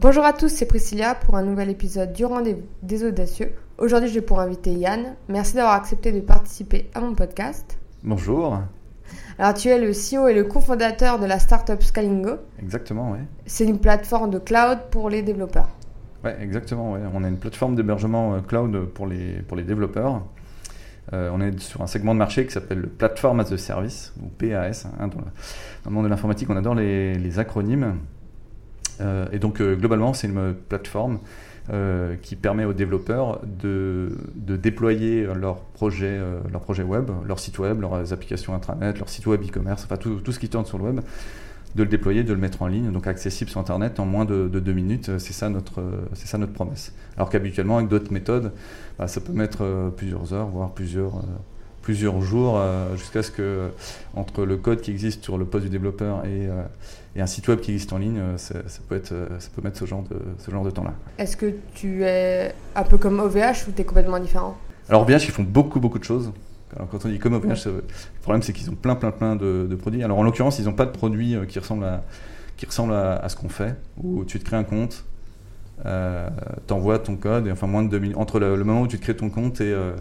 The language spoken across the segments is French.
Bonjour à tous, c'est Priscilla pour un nouvel épisode du Rendez-vous des Audacieux. Aujourd'hui, j'ai pour inviter Yann. Merci d'avoir accepté de participer à mon podcast. Bonjour. Alors, tu es le CEO et le cofondateur de la startup Scalingo. Exactement, oui. C'est une plateforme de cloud pour les développeurs. Ouais, exactement. Ouais. On a une plateforme d'hébergement euh, cloud pour les, pour les développeurs. Euh, on est sur un segment de marché qui s'appelle le Platform as a Service, ou PAS. Hein, dans, le, dans, le, monde de l'informatique, on adore les, les acronymes. Euh, et donc, euh, globalement, c'est une plateforme euh, qui permet aux développeurs de, déployer leurs projets, leur projet web, leur site web, leurs applications intranet, leur site web e-commerce, enfin tout, ce qui tourne sur le web, de le déployer, de le mettre en ligne, donc accessible sur Internet en moins de, de deux minutes. C'est ça, notre, c'est ça notre promesse. Alors qu'habituellement, avec d'autres méthodes, bah, ça peut mettre plusieurs heures, voire plusieurs plusieurs jours jusqu'à ce que entre le code qui existe sur le poste du développeur et, et un site web qui existe en ligne, ça, ça, peut, être, ça peut mettre ce genre de, ce genre de temps-là. Est-ce que tu es un peu comme OVH ou tu es complètement différent? Alors OVH, ils font beaucoup, beaucoup de choses. Alors, quand on dit comme OVH, le problème c'est qu'ils ont plein, plein, plein de, de produits. Alors en l'occurrence, ils n'ont pas de produits euh, qui ressemblent à, qui ressemblent à, à ce qu'on fait, où tu te crées un compte, euh, t'envoies ton code, et enfin moins de deux minutes, entre le, le, moment où tu te crées ton compte et, euh,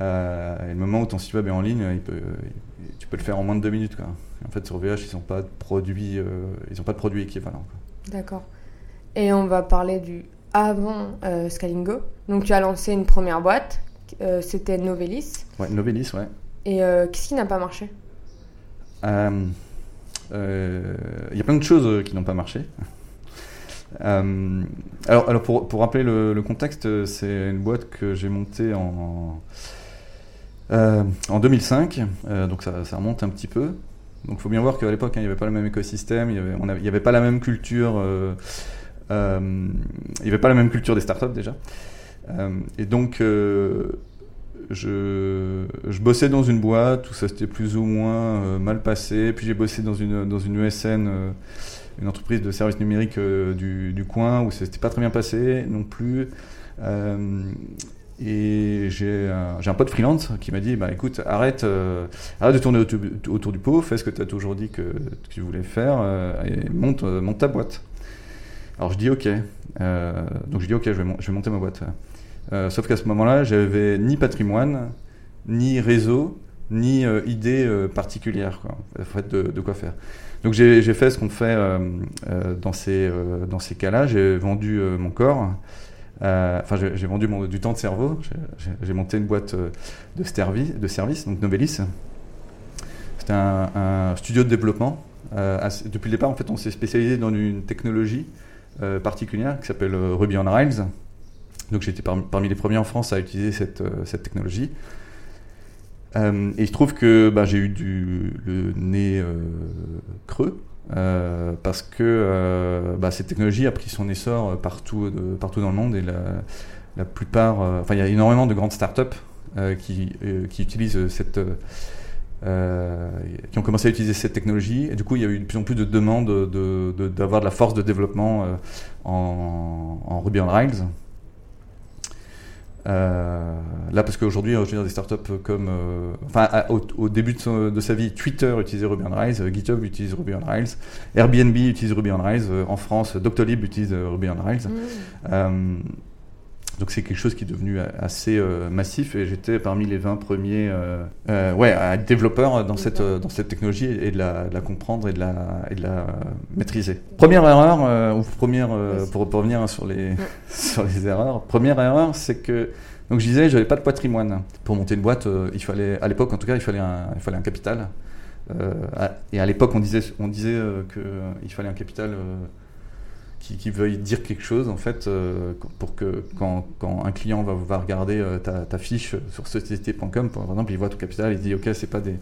euh, et le moment où ton site web est en ligne, il peut, il, tu peux le faire en moins de deux minutes. Quoi. En fait, sur VH, ils n'ont pas de produit, euh, ils ont pas de produit équivalent. D'accord. Et on va parler du avant euh, Scalingo. Donc, tu as lancé une première boîte. Euh, C'était Novelis. Ouais, Novelis, ouais. Et qu'est-ce qui n'a pas marché? Il y a plein de choses qui n'ont pas marché. Euh, alors, alors pour, pour, rappeler le, le contexte, c'est une boîte que j'ai montée en, euh, en 2005, euh, donc ça, ça, remonte un petit peu. Donc il faut bien voir qu'à l'époque, hein, il n'y avait pas le même écosystème, il n'y avait, pas la même culture, euh, n'y avait pas la même culture des startups déjà. et donc je, bossais dans une boîte où ça s'était plus ou moins mal passé, puis j'ai bossé dans une, dans une ESN une entreprise de services numériques euh, du, du, coin où ça s'était pas très bien passé non plus. Euh, et j'ai un, pote freelance qui m'a dit bah, écoute, arrête, euh, de tourner autour, du pot, fais ce que tu as toujours dit que, tu voulais faire euh, et monte, monte, ta boîte. Alors je dis ok. Euh, donc je dis ok, je vais, monter ma boîte. sauf qu'à ce moment-là, j'avais ni patrimoine, ni réseau, ni idée particulière quoi, en fait, de, de quoi faire. Donc j'ai fait ce qu'on fait euh, euh, dans ces, euh, dans ces cas-là. J'ai vendu mon corps. Enfin, j'ai vendu du temps de cerveau. J'ai monté une boîte de, stervi, de service, donc Novelis. C'était un, studio de développement. depuis le départ, en fait, on s'est spécialisé dans une technologie particulière qui s'appelle Ruby on Rails. Donc j'étais parmi, parmi, les premiers en France à utiliser cette, technologie. Euh, et il se trouve que bah, j'ai eu le nez euh, creux euh, parce que euh, bah, cette technologie a pris son essor partout, de, partout dans le monde et la, plupart, enfin il y a énormément de grandes startups qui, qui utilisent cette euh, qui ont commencé à utiliser cette technologie. Et du coup, il y a eu de plus en plus de demandes d'avoir de, de, la force de développement euh, en, en, Ruby on Rails. Euh, là, parce qu'aujourd'hui, je veux dire, des startups comme, euh, enfin, au, au, début de, son, de, sa vie, Twitter utilisait Ruby on Rails, euh, GitHub utilise Ruby on Rails, Airbnb utilise Ruby on Rails, en France, Doctolib utilise Ruby on Rails. Mmh. Donc c'est quelque chose qui est devenu assez massif et j'étais parmi les 20 premiers ouais, développeurs dans cette, dans cette technologie et de la, de la, comprendre et de la, et de la maîtriser. Première erreur, ou première, pour, pour revenir sur les, sur les erreurs, première erreur, c'est que donc je disais, j'avais pas de patrimoine. Pour monter une boîte, euh, il fallait, à l'époque en tout cas, il fallait un, il fallait un capital. Euh, et à l'époque, on disait, on disait euh, qu'il fallait un capital qui, qui, veuille dire quelque chose, en fait, pour que quand, quand, un client va, va regarder ta, ta, fiche sur société.com, par exemple, il voit ton capital, il dit, ok, c'est pas des,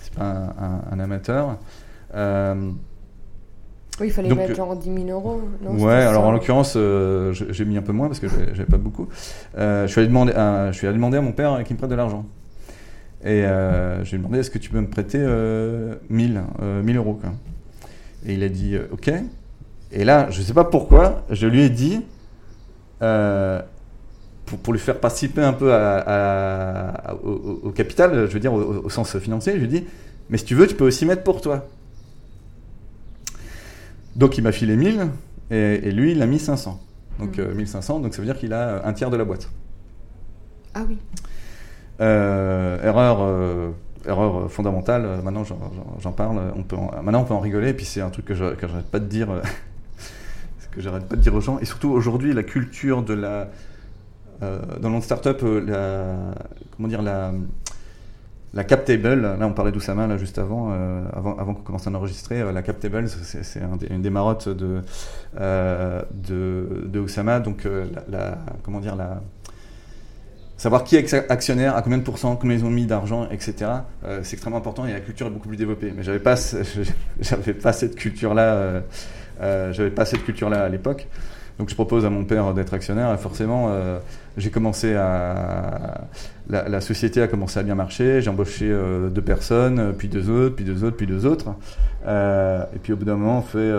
c'est pas un, un, un amateur. Oui, il fallait Donc, mettre genre 10 000 euros. Non, ouais, alors en l'occurrence, euh, j'ai mis un peu moins parce que j'avais pas beaucoup. Euh, je, suis allé demander à, je suis allé demander à mon père qu'il me prête de l'argent. Et euh, je lui ai demandé est-ce que tu peux me prêter 1000, 1000 euros quoi. Et il a dit ok. Et là, je sais pas pourquoi, je lui ai dit pour, pour, lui faire participer un peu à, à, au, au, capital, je veux dire au, au sens financier, je lui ai dit mais si tu veux, tu peux aussi mettre pour toi. Donc il m'a filé 1000 Et, lui, il a mis 500. Donc 1500, donc ça veut dire qu'il a un tiers de la boîte. Ah oui. erreur erreur fondamentale, maintenant j'en parle, on peut maintenant on peut en rigoler, et puis c'est un truc que j'arrête pas de dire, que j'arrête pas de dire aux gens, et surtout aujourd'hui la culture de la, dans le monde startup, la, comment dire, la, la cap table, là on parlait d'Oussama là juste avant, euh, avant, avant qu'on commence à enregistrer, euh, la cap table c'est une des marottes de, euh, de, de, Oussama, donc comment dire, la, savoir qui est actionnaire, à combien de pourcents, combien ils ont mis d'argent, etc. c'est extrêmement important et la culture est beaucoup plus développée. Mais j'avais pas, j'avais pas cette culture là, j'avais pas cette culture là à l'époque. Donc je propose à mon père d'être actionnaire forcément euh, j'ai commencé à la, société a commencé à bien marcher. J'ai embauché euh, deux personnes, puis deux autres, puis deux autres, puis deux autres. Euh, et puis au bout d'un moment on fait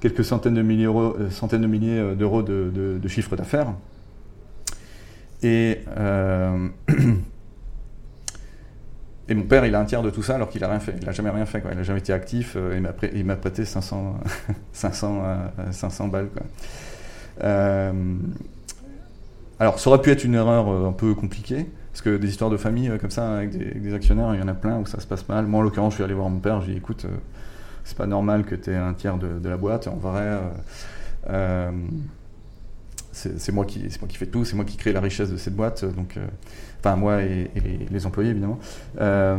quelques centaines de milliers d'euros, de milliers de chiffre d'affaires. Et Et mon père, il a un tiers de tout ça alors qu'il a rien fait. Il n'a jamais rien fait. Il n'a jamais été actif. Euh, il m'a prêté 500, 500, 500 balles. Euh, alors, ça aurait pu être une erreur euh, un peu compliquée. Parce que des histoires de famille comme ça, avec des, actionnaires, il y en a plein où ça se passe mal. Moi, en l'occurrence, je suis allé voir mon père. Je lui ai dit écoute, c'est pas normal que tu aies un tiers de, la boîte. En vrai, c'est moi, qui, moi qui fais tout. C'est moi qui crée la richesse de cette boîte. Donc Enfin, moi et, les, employés, évidemment. Euh,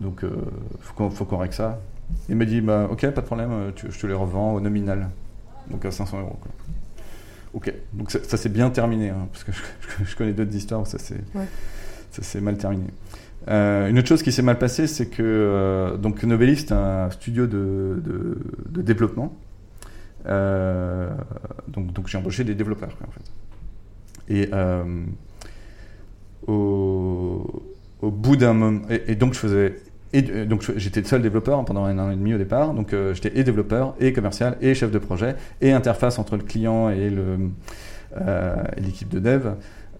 donc, il euh, faut qu'on règle ça. Il me dit, bah, ok, pas de problème, euh, je te les revends au nominal. Donc à 500 euros. Ok, donc ça, s'est bien terminé, hein, parce que je, connais d'autres histoires où ça s'est mal terminé. une autre chose qui s'est mal passée, c'est que donc Novelist, c'est un studio de, de, développement. Donc, donc j'ai embauché des développeurs. Et au, bout d'un moment. Et, donc, je faisais. Et, donc, j'étais seul développeur pendant un an et demi au départ. Donc, euh, j'étais et développeur, et commercial, et chef de projet, et interface entre le client et euh, l'équipe de dev.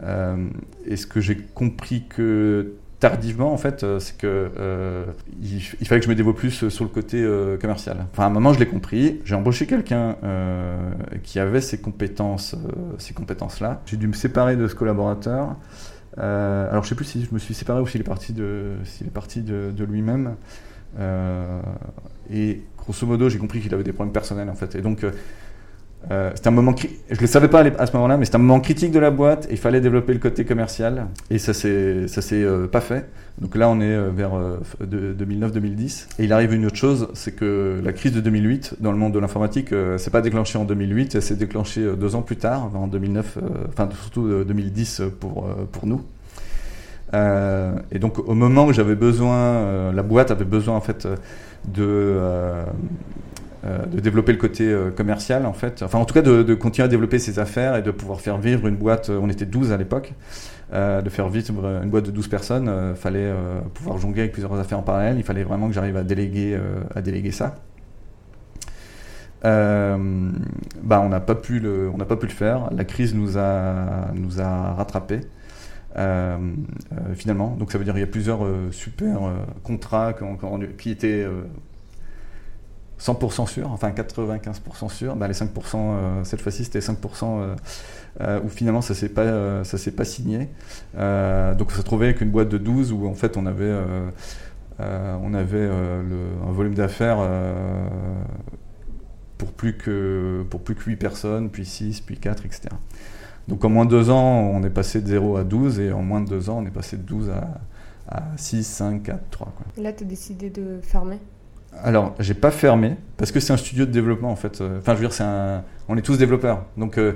Euh, et ce que j'ai compris que tardivement, en fait, c'est que il, fallait que je me plus sur le côté commercial. Enfin, à un moment, je l'ai compris. J'ai embauché quelqu'un qui avait ces compétences, ces compétences-là. J'ai dû me séparer de ce collaborateur. Euh, alors je sais plus si je me suis séparé ou s'il est parti de, s'il est parti de, lui-même. Euh, et grosso modo, j'ai compris qu'il avait des problèmes personnels en fait. Et donc euh, c'était un moment, je le savais pas à ce moment-là, mais c'était un moment critique de la boîte. Il fallait développer le côté commercial et ça c'est ça s'est pas fait. Donc là on est vers 2009-2010 et il arrive une autre chose, c'est que la crise de 2008 dans le monde de l'informatique, c'est pas déclenché en 2008, elle s'est déclenchée deux ans plus tard, en 2009, enfin surtout 2010 pour pour nous. Euh, et donc au moment où j'avais besoin, euh, la boîte avait besoin en fait de euh, de développer le côté commercial en fait, enfin en tout cas de, continuer à développer ses affaires et de pouvoir faire vivre une boîte, on était 12 à l'époque, de faire vivre une boîte de 12 personnes, il fallait pouvoir jongler avec plusieurs affaires en parallèle, il fallait vraiment que j'arrive à déléguer, à déléguer ça. bah on n'a pas pu le, pas pu le faire. La crise nous a, nous a rattrapés. Euh, euh, finalement. Donc ça veut dire qu'il y a plusieurs euh, super contrats qui, étaient 100% sûrs, enfin 95% sûrs. Bah, les 5%, cette fois-ci, c'était 5% où finalement ça s'est pas, s'est pas signé. donc on s'est trouvé avec une boîte de 12 où en fait on avait, on avait un volume d'affaires pour plus que pour plus que 8 personnes, puis 6, puis 4, etc. Donc en moins de deux ans, on est passé de 0 à 12 et en moins de deux ans, on est passé de 12 à, 6, 5, 4, 3. Et là, tu as décidé de fermer? Alors, j'ai pas fermé parce que c'est un studio de développement en fait. Enfin, je veux dire, c'est un... on est tous développeurs. Donc euh,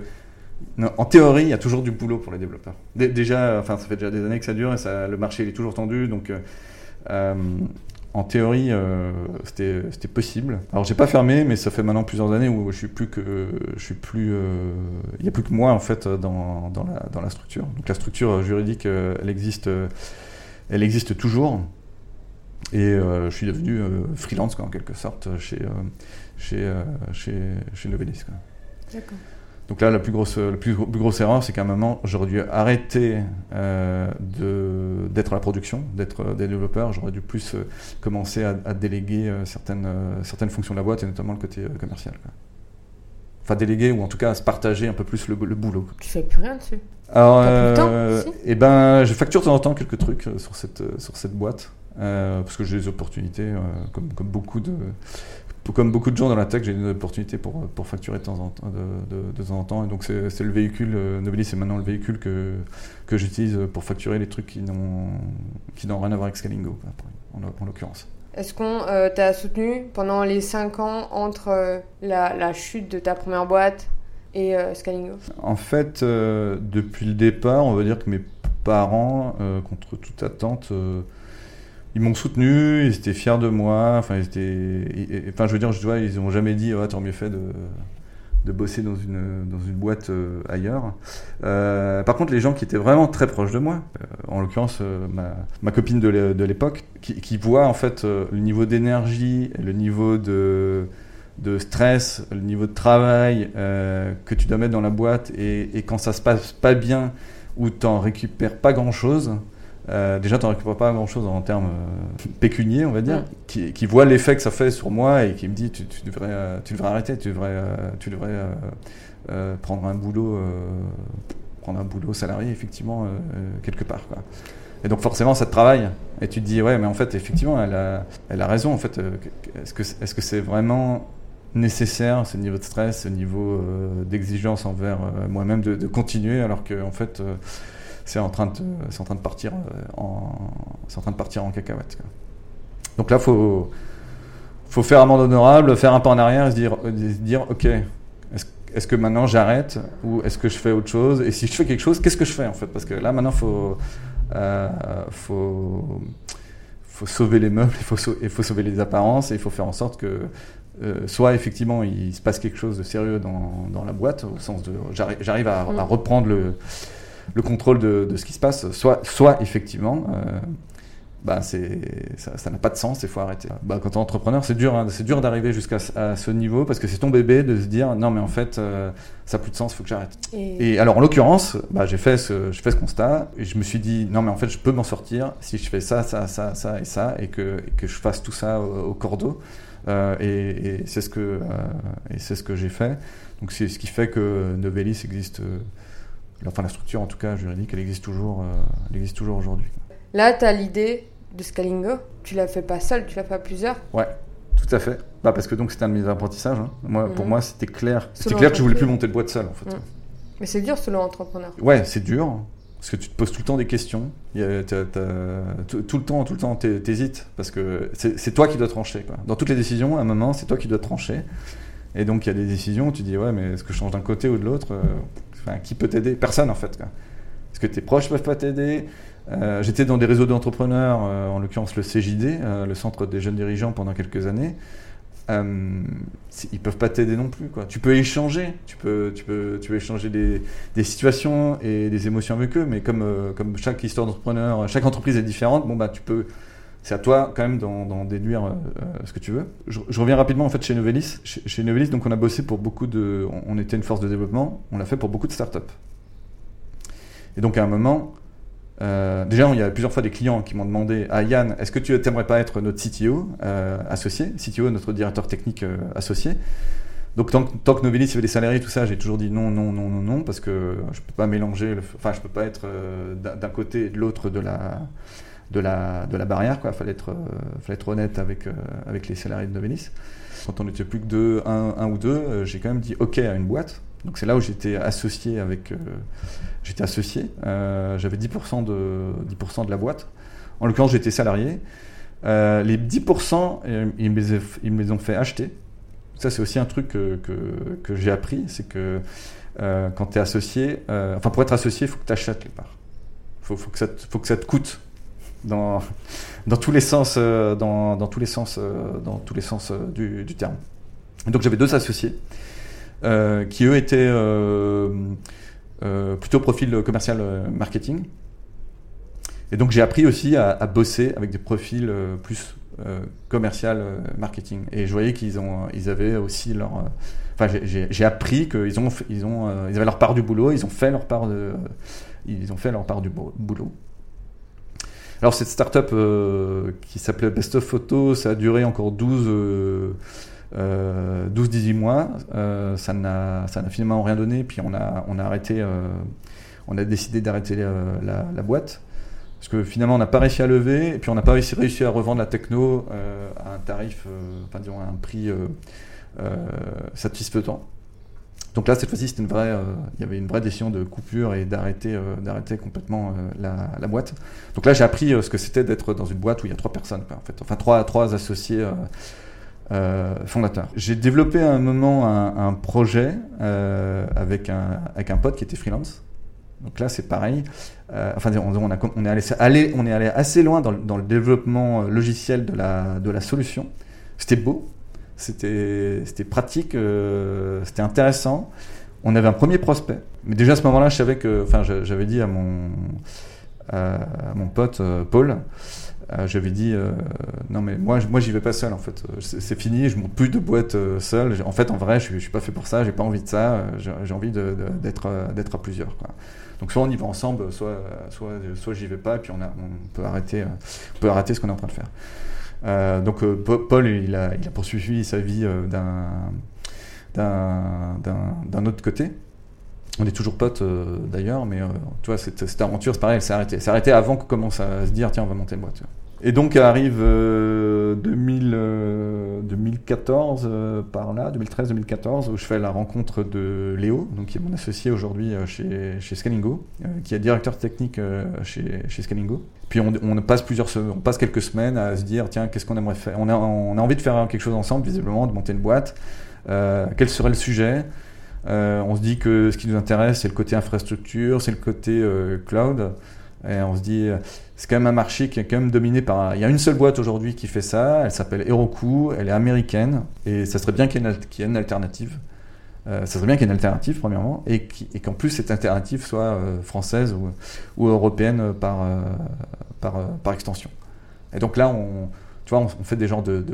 en théorie, il y a toujours du boulot pour les développeurs. déjà, enfin, ça fait déjà des années que ça dure et le marché est toujours tendu. Donc euh, euh, en théorie, euh, c'était possible. Alors, j'ai pas fermé, mais ça fait maintenant plusieurs années où je suis plus que, je suis plus, euh, il y a plus que moi en fait dans, dans, la, dans la structure. Donc la structure juridique, euh, elle existe, elle existe toujours. Et je suis devenu freelance quoi, en quelque sorte chez chez chez, chez Novelis. D'accord. Donc là, la plus grosse, la plus, grosse erreur, c'est qu'à un moment, j'aurais dû arrêter euh, d'être à la production, d'être des développeurs. J'aurais dû plus euh, commencer à, déléguer euh, certaines, certaines fonctions de la boîte, et notamment le côté commercial. enfin déléguer ou en tout cas se partager un peu plus le, le boulot. Tu fais plus rien dessus? Alors, T'as plus le temps, euh, si? eh ben, je facture de temps en temps quelques trucs euh, sur cette, euh, sur cette boîte. Euh, parce que j'ai des opportunités, euh, comme, comme, beaucoup de, comme beaucoup de gens dans la tech, j'ai des opportunités pour, pour facturer de temps en temps. De, de- de temps, en temps. Et donc, c'est le véhicule, euh, Novelis, c'est maintenant le véhicule que, que j'utilise pour facturer les trucs qui n'ont rien à voir avec Scalingo, en, en l'occurrence. Est-ce qu'on euh, t'a soutenu pendant les 5 ans entre la, la chute de ta première boîte et Scalingo? En fait, depuis le départ, on va dire que mes parents, contre toute attente, ils m'ont soutenu, ils étaient fiers de moi. Enfin, ils étaient, enfin, je veux dire, je vois, ils n'ont jamais dit, oh, t'aurais mieux fait de, bosser dans une, boîte euh, ailleurs. Euh, par contre, les gens qui étaient vraiment très proches de moi, euh, en l'occurrence ma, copine de l'é- de l'époque, qui, qui voit en fait le niveau d'énergie, le niveau de stress, le niveau de travail que tu dois mettre dans la boîte et, et quand ça se passe pas bien ou t'en récupères pas grand chose, euh, déjà t'en récupères pas grand chose en termes euh, pécuniers on va dire, qui, qui voit l'effet que ça fait sur moi et qui me dit tu, tu devrais, euh, tu devrais arrêter, tu devrais, euh, tu devrais prendre un boulot, prendre un boulot salarié effectivement quelque part quoi. Et donc forcément ça te travaille et tu te dis ouais mais en fait effectivement elle a, elle a raison en fait est-ce que est-ce que c'est vraiment nécessaire ce niveau de stress, ce niveau d'exigence envers moi-même de, de continuer alors que en fait c'est en train de c'est en train de partir en en train de partir en cacahuète. quoi. Donc là faut faut faire amende honorable, faire un pas en arrière et se dire euh, se dire ok est-ce que maintenant j'arrête ou est-ce que je fais autre chose? Et si je fais quelque chose qu'est-ce que je fais en fait? Parce que là maintenant faut euh, faut faut sauver les meubles, il faut, sauver les apparences et il faut faire en sorte que euh, soit effectivement il se passe quelque chose de sérieux dans, dans la boîte, au sens de j'arri- j'arrive à, Mm. à reprendre le, le contrôle de, de ce qui se passe, soit, soit effectivement euh, bah c'est ça n'a pas de sens, il faut arrêter. Bah, quand tu es entrepreneur, c'est dur, hein, c'est dur d'arriver jusqu'à ce- niveau parce que c'est ton bébé de se dire non mais en fait euh, ça n'a plus de sens, il faut que j'arrête. Et, Et alors, en l'occurrence, bah, j'ai fait, ce, fait ce constat et je me suis dit, non, mais en fait, je peux m'en sortir si je fais ça, ça, ça, ça et ça et que, et que je fasse tout ça au, au cordeau. Euh, et et c'est ce que, euh, et ce que j'ai fait. Donc, c'est ce qui fait que Novelis existe, enfin, la structure, en tout cas, juridique, elle existe toujours, euh, elle existe toujours aujourd'hui. là, tu as l'idée de Scalingo. Tu l'as fait pas seul, tu l'as fait à plusieurs. Ouais, tout à fait. Bah, parce que donc, c'était un de mes apprentissages. hein. Moi, Pour Mhm. moi, c'était clair. C'était clair que je voulais plus monter de boîte seul, en fait. Mhm. Mais c'est dur selon entrepreneur. Ouais, c'est dur. Parce que tu te poses tout le temps des questions. Il y a- t'as- t'as- tout, tout le temps, tout le temps, t'hé- t'hésites. Parce que c'est toi qui dois trancher. Quoi. Dans toutes les décisions, à un moment, c'est toi qui dois trancher. Et donc, il y a des décisions où tu dis, ouais, mais est-ce que je change d'un côté ou de l'autre euh, Qui peut t'aider? Personne, en fait. quoi. Est-ce que tes proches peuvent pas t'aider? Euh, J'étais dans des réseaux d'entrepreneurs, euh, en l'occurrence le CJD, euh, le Centre des jeunes dirigeants, pendant quelques années. Ils peuvent pas t'aider non plus. Tu peux échanger, tu peux, tu peux, tu peux échanger des, situations et des émotions avec eux, mais comme, comme chaque histoire d'entrepreneur, chaque entreprise est différente, bon bah tu peux, c'est à toi quand même d'en, déduire euh, euh, ce que tu veux. Je, reviens rapidement en fait chez Novelis. Chez, chez Novelis, donc on a bossé pour beaucoup de, on, était une force de développement, on l'a fait pour beaucoup de startups. Et donc à un moment, euh, déjà, il y a plusieurs fois des clients qui m'ont demandé à Yann, est-ce que tu n'aimerais pas être notre CTO associé? CTO, notre directeur technique associé. Donc, tant, que- Novelis, avait des salariés, tout ça, j'ai toujours dit non, non, non, non, non, parce que je peux pas mélanger, enfin, je peux pas être d'un côté et de l'autre de la, de, la, de la barrière, quoi. Fallait être, euh, fallait être honnête avec, euh, avec les salariés de Novelis. Quand on n'était plus que deux, un, un ou deux, euh, j'ai quand même dit OK à une boîte. Donc c'est là où j'étais associé avec, j'étais associé. J'avais 10% de 10% de la boîte. En l'occurrence, j'étais salarié. Les 10%, euh, ils, me les, ils me les ont fait acheter. Ça, c'est aussi un truc que, que, j'ai appris, c'est que quand tu es associé, enfin pour être associé, il faut que tu achètes les parts. Il faut, faut, que faut que ça te coûte dans, tous les sens, euh, dans, tous les sens, euh, dans tous les sens euh, du, terme. Donc j'avais deux associés qui eux étaient plutôt profil commercial marketing. Et donc j'ai appris aussi à, à bosser avec des profils plus commercial marketing. Et je voyais qu'ils ont, ils avaient aussi leur. Enfin, j'ai- appris qu'ils ont, ils ont, ils avaient leur part du boulot, ils ont fait leur part de, ils ont fait leur part du bo- boulot. Alors cette startup euh, qui s'appelait Best of Photo, ça a duré encore 12, euh, 12-18 mois. ça n'a finalement rien donné. Puis on a, on a arrêté, on a décidé d'arrêter la, la, boîte. Parce que finalement, on n'a pas réussi à lever, et puis on n'a pas réussi, réussi, à revendre la techno à un tarif, enfin disons à un prix satisfaisant. Donc là, cette fois-ci, c'était une vraie, euh, il y avait une vraie décision de coupure et d'arrêter, euh, d'arrêter complètement euh, la, boîte. Donc là, j'ai appris ce que c'était d'être dans une boîte où il y a trois personnes, en fait, enfin trois, associés fondateurs. J'ai développé à un moment un, projet avec un, pote qui était freelance. Donc là, c'est pareil. enfin, on, a, est allé, on est allé assez loin dans, le développement logiciel de la solution. C'était beau, c'était pratique, euh, c'était intéressant. On avait un premier prospect. Mais déjà à ce moment-là, je savais que, enfin, j'avais dit à mon, à mon pote euh, Paul, euh, j'avais dit non mais moi moi j'y vais pas seul en fait c'est fini je monte plus de boîte seul en fait en vrai je, je suis pas fait pour ça j'ai pas envie de ça j'ai envie d'être d'être à plusieurs donc soit on y va ensemble soit soit soit j'y vais pas et puis on, a, on peut arrêter on peut arrêter ce qu'on est en train de faire euh, donc euh, Paul, il a, poursuivi sa vie euh, d'un autre côté. On est toujours potes d'ailleurs, mais tu vois, cette, aventure, c'est pareil, elle s'est arrêtée. C'est arrêté avant qu'on commence à se dire, tiens, on va monter une boîte. Et donc arrive 2000, 2014 par là, 2013-2014, où je fais la rencontre de Léo, donc qui est mon associé aujourd'hui chez, chez Scalingo, qui est directeur technique chez, chez Scalingo. Puis on, passe plusieurs, on passe quelques semaines à se dire tiens qu'est-ce qu'on aimerait faire? On a, on a envie de faire quelque chose ensemble visiblement, de monter une boîte. Euh, quel serait le sujet? Euh, On se dit que ce qui nous intéresse c'est le côté infrastructure, c'est le côté euh, cloud. Et on se dit c'est quand même un marché qui est quand même dominé par. Il y a une seule boîte aujourd'hui qui fait ça. Elle s'appelle Heroku. Elle est américaine et ça serait bien qu'il y ait une alternative. Euh, ça serait bien qu'il y ait une alternative, premièrement, et qu'en plus cette alternative soit euh, française ou, européenne par, euh, par, extension. Et donc là, on, tu vois, on, fait des genres de,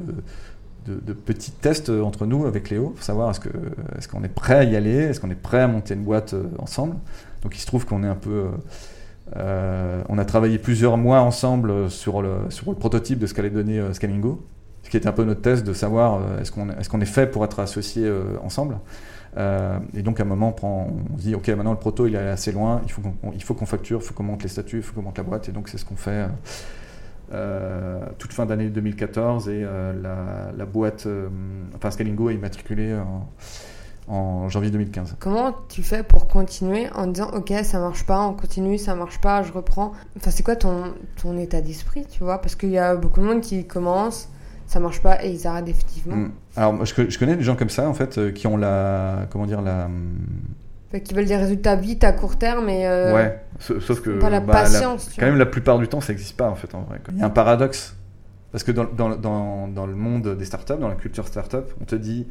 de, petits tests entre nous avec Léo pour savoir est-ce qu'on est, qu'on est prêt à y aller, est-ce qu'on est prêt à monter une boîte ensemble. Donc il se trouve qu'on est un peu. On a travaillé plusieurs mois ensemble sur le, prototype de ce qu'allait donner Scalingo, ce qui était un peu notre test de savoir est-ce qu'on est, est fait pour être associés ensemble. Euh, et donc à un moment, on, se dit, ok, maintenant le proto il est assez loin, il faut qu'on, facture, il faut qu'on monte les statuts, il faut qu'on monte la boîte, et donc c'est ce qu'on fait euh, euh, toute fin d'année 2014, et la, la, boîte, enfin Scalingo est immatriculé en, en, janvier 2015. Comment tu fais pour continuer en disant, ok, ça marche pas, on continue, ça marche pas, je reprends? Enfin, c'est quoi ton, ton état d'esprit, tu vois? Parce qu'il y a beaucoup de monde qui commence ça marche pas et ils arrêtent définitivement. Mm. Alors, je, je, connais des gens comme ça, en fait, euh, qui ont la. Comment dire la. qui veulent des résultats vite à court terme et. Euh, ouais, sauf que. Pas la bah, patience. quand même, la plupart du temps, ça n'existe pas, en fait, en vrai. Il y a un paradoxe. Parce que dans, dans, dans, dans, le monde des startups, dans la culture startup, on te dit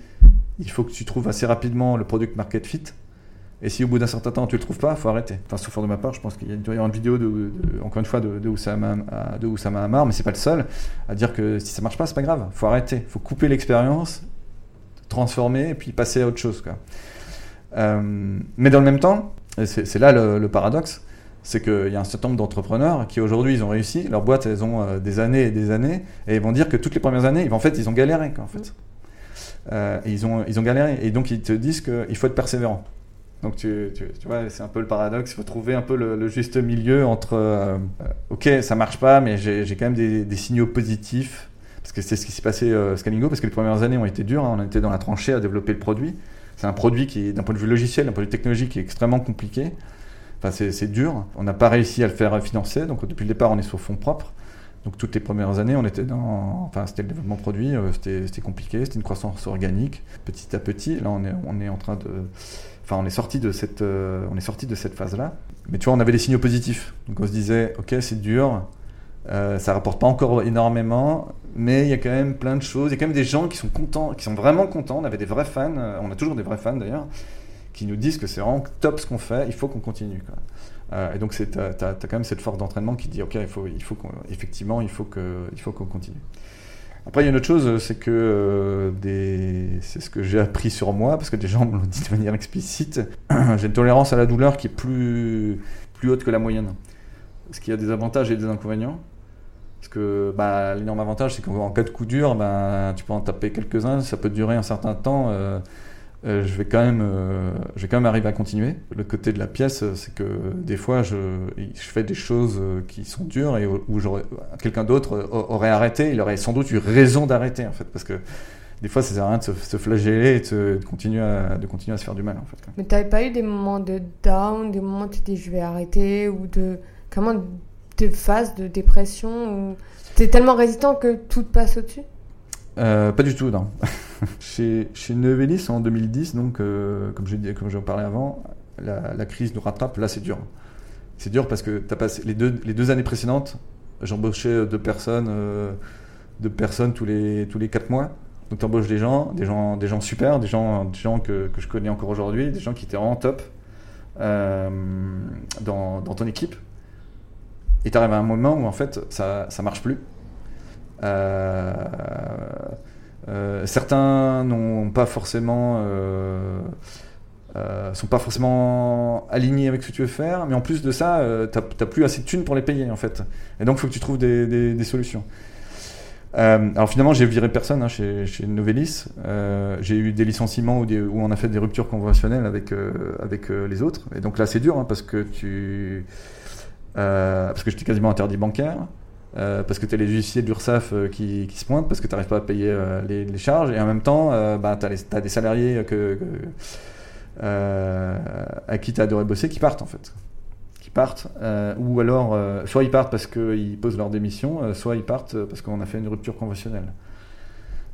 il faut que tu trouves assez rapidement le product market fit et si au bout d'un certain temps tu le trouves pas, faut arrêter. Enfin, sauf de ma part, je pense qu'il y a une vidéo de, encore une fois de, de Oussama, de Oussama Hamar, mais c'est pas le seul à dire que si ça marche pas, c'est pas grave. Faut arrêter. Faut couper l'expérience, transformer et puis passer à autre chose. Euh, mais dans le même temps, c'est là le, paradoxe, c'est qu'il y a un certain nombre d'entrepreneurs qui aujourd'hui ils ont réussi, leurs boîtes elles ont euh, des années et des années, et ils vont dire que toutes les premières années, en fait, ils ont galéré. Quoi, en fait. Euh, ils, ont, ils ont galéré, et donc ils te disent qu'il faut être persévérant. Donc tu, tu, vois, c'est un peu le paradoxe. Il faut trouver un peu le, juste milieu entre euh, ok, ça marche pas, mais j'ai quand même des, signaux positifs. Parce que c'est ce qui s'est passé euh, Scalingo, parce que les premières années ont été dures. Hein. on était dans la tranchée à développer le produit. C'est un produit qui, d'un point de vue logiciel, d'un point de vue technologique, est extrêmement compliqué. Enfin, c'est dur. On n'a pas réussi à le faire financer. Donc depuis le départ, on est sur fonds propres. Donc toutes les premières années, on était dans, enfin c'était le développement produit, euh, c'était compliqué, c'était une croissance organique, petit à petit. Là, on est, on est en train de, Enfin, on est sorti de cette, euh, on est sorti de cette phase-là. Mais tu vois, on avait des signaux positifs. Donc on se disait, ok, c'est dur, euh, ça rapporte pas encore énormément, mais il y a quand même plein de choses. Il y a quand même des gens qui sont contents, qui sont vraiment contents. On avait des vrais fans, euh, on a toujours des vrais fans d'ailleurs, qui nous disent que c'est vraiment top ce qu'on fait. Il faut qu'on continue. Et donc tu as, quand même cette force d'entraînement qui dit, ok, il faut, effectivement, il faut que, il faut qu'on continue. Après, il y a une autre chose, c'est que euh, c'est ce que j'ai appris sur moi, parce que des gens me l'ont dit de manière explicite. j'ai une tolérance à la douleur qui est plus, plus haute que la moyenne. Ce qui a des avantages et des inconvénients. Parce que bah, l'énorme avantage, c'est qu'en cas de coup dur, bah, tu peux en taper quelques-uns, ça peut durer un certain temps. Euh, euh, je, vais quand même, euh, je vais quand même arriver à continuer. Le côté de la pièce, c'est que des fois, je, fais des choses qui sont dures et où, quelqu'un d'autre aurait arrêté. Il aurait sans doute eu raison d'arrêter, en fait. Parce que des fois, ça sert à rien de se, flageller et de, continuer à, se faire du mal, en fait. Mais tu n'avais pas eu des moments de down, des moments où tu dis je vais arrêter ou de. Comment des phases de dépression ou t'es tellement résistant que tout passe au-dessus? Euh, Pas du tout, non. chez, chez Nevelis en 2010, donc, euh, comme j'ai comme parlais avant, la, crise nous rattrape. Là, c'est dur. C'est dur parce que as passé les deux, années précédentes, j'embauchais deux personnes, euh, personnes tous les, quatre mois. Donc tu embauches des gens, des gens, des gens super, des gens, des gens que, je connais encore aujourd'hui, des gens qui étaient vraiment top dans, ton équipe. Et tu arrives à un moment où en fait ça ça marche plus. Euh, euh, certains n'ont pas forcément euh, sont pas forcément alignés avec ce que tu veux faire, mais en plus de ça, tu n'as plus assez de thunes pour les payer en fait. Et donc il faut que tu trouves des, solutions. alors finalement, j'ai viré personne hein, chez, chez, Novelis. j'ai eu des licenciements où, on a fait des ruptures conventionnelles avec, avec les autres. Et donc là, c'est dur hein, parce que tu parce que j'étais quasiment interdit bancaire, euh, parce que tu as les huissiers de euh, qui, qui, se pointent, parce que tu n'arrives pas à payer les, les, charges, et en même temps, bah, tu as, des salariés à qui tu adoré bosser qui partent en fait. Qui partent, ou alors, soit ils partent parce qu'ils posent leur démission, soit ils partent parce qu'on a fait une rupture conventionnelle.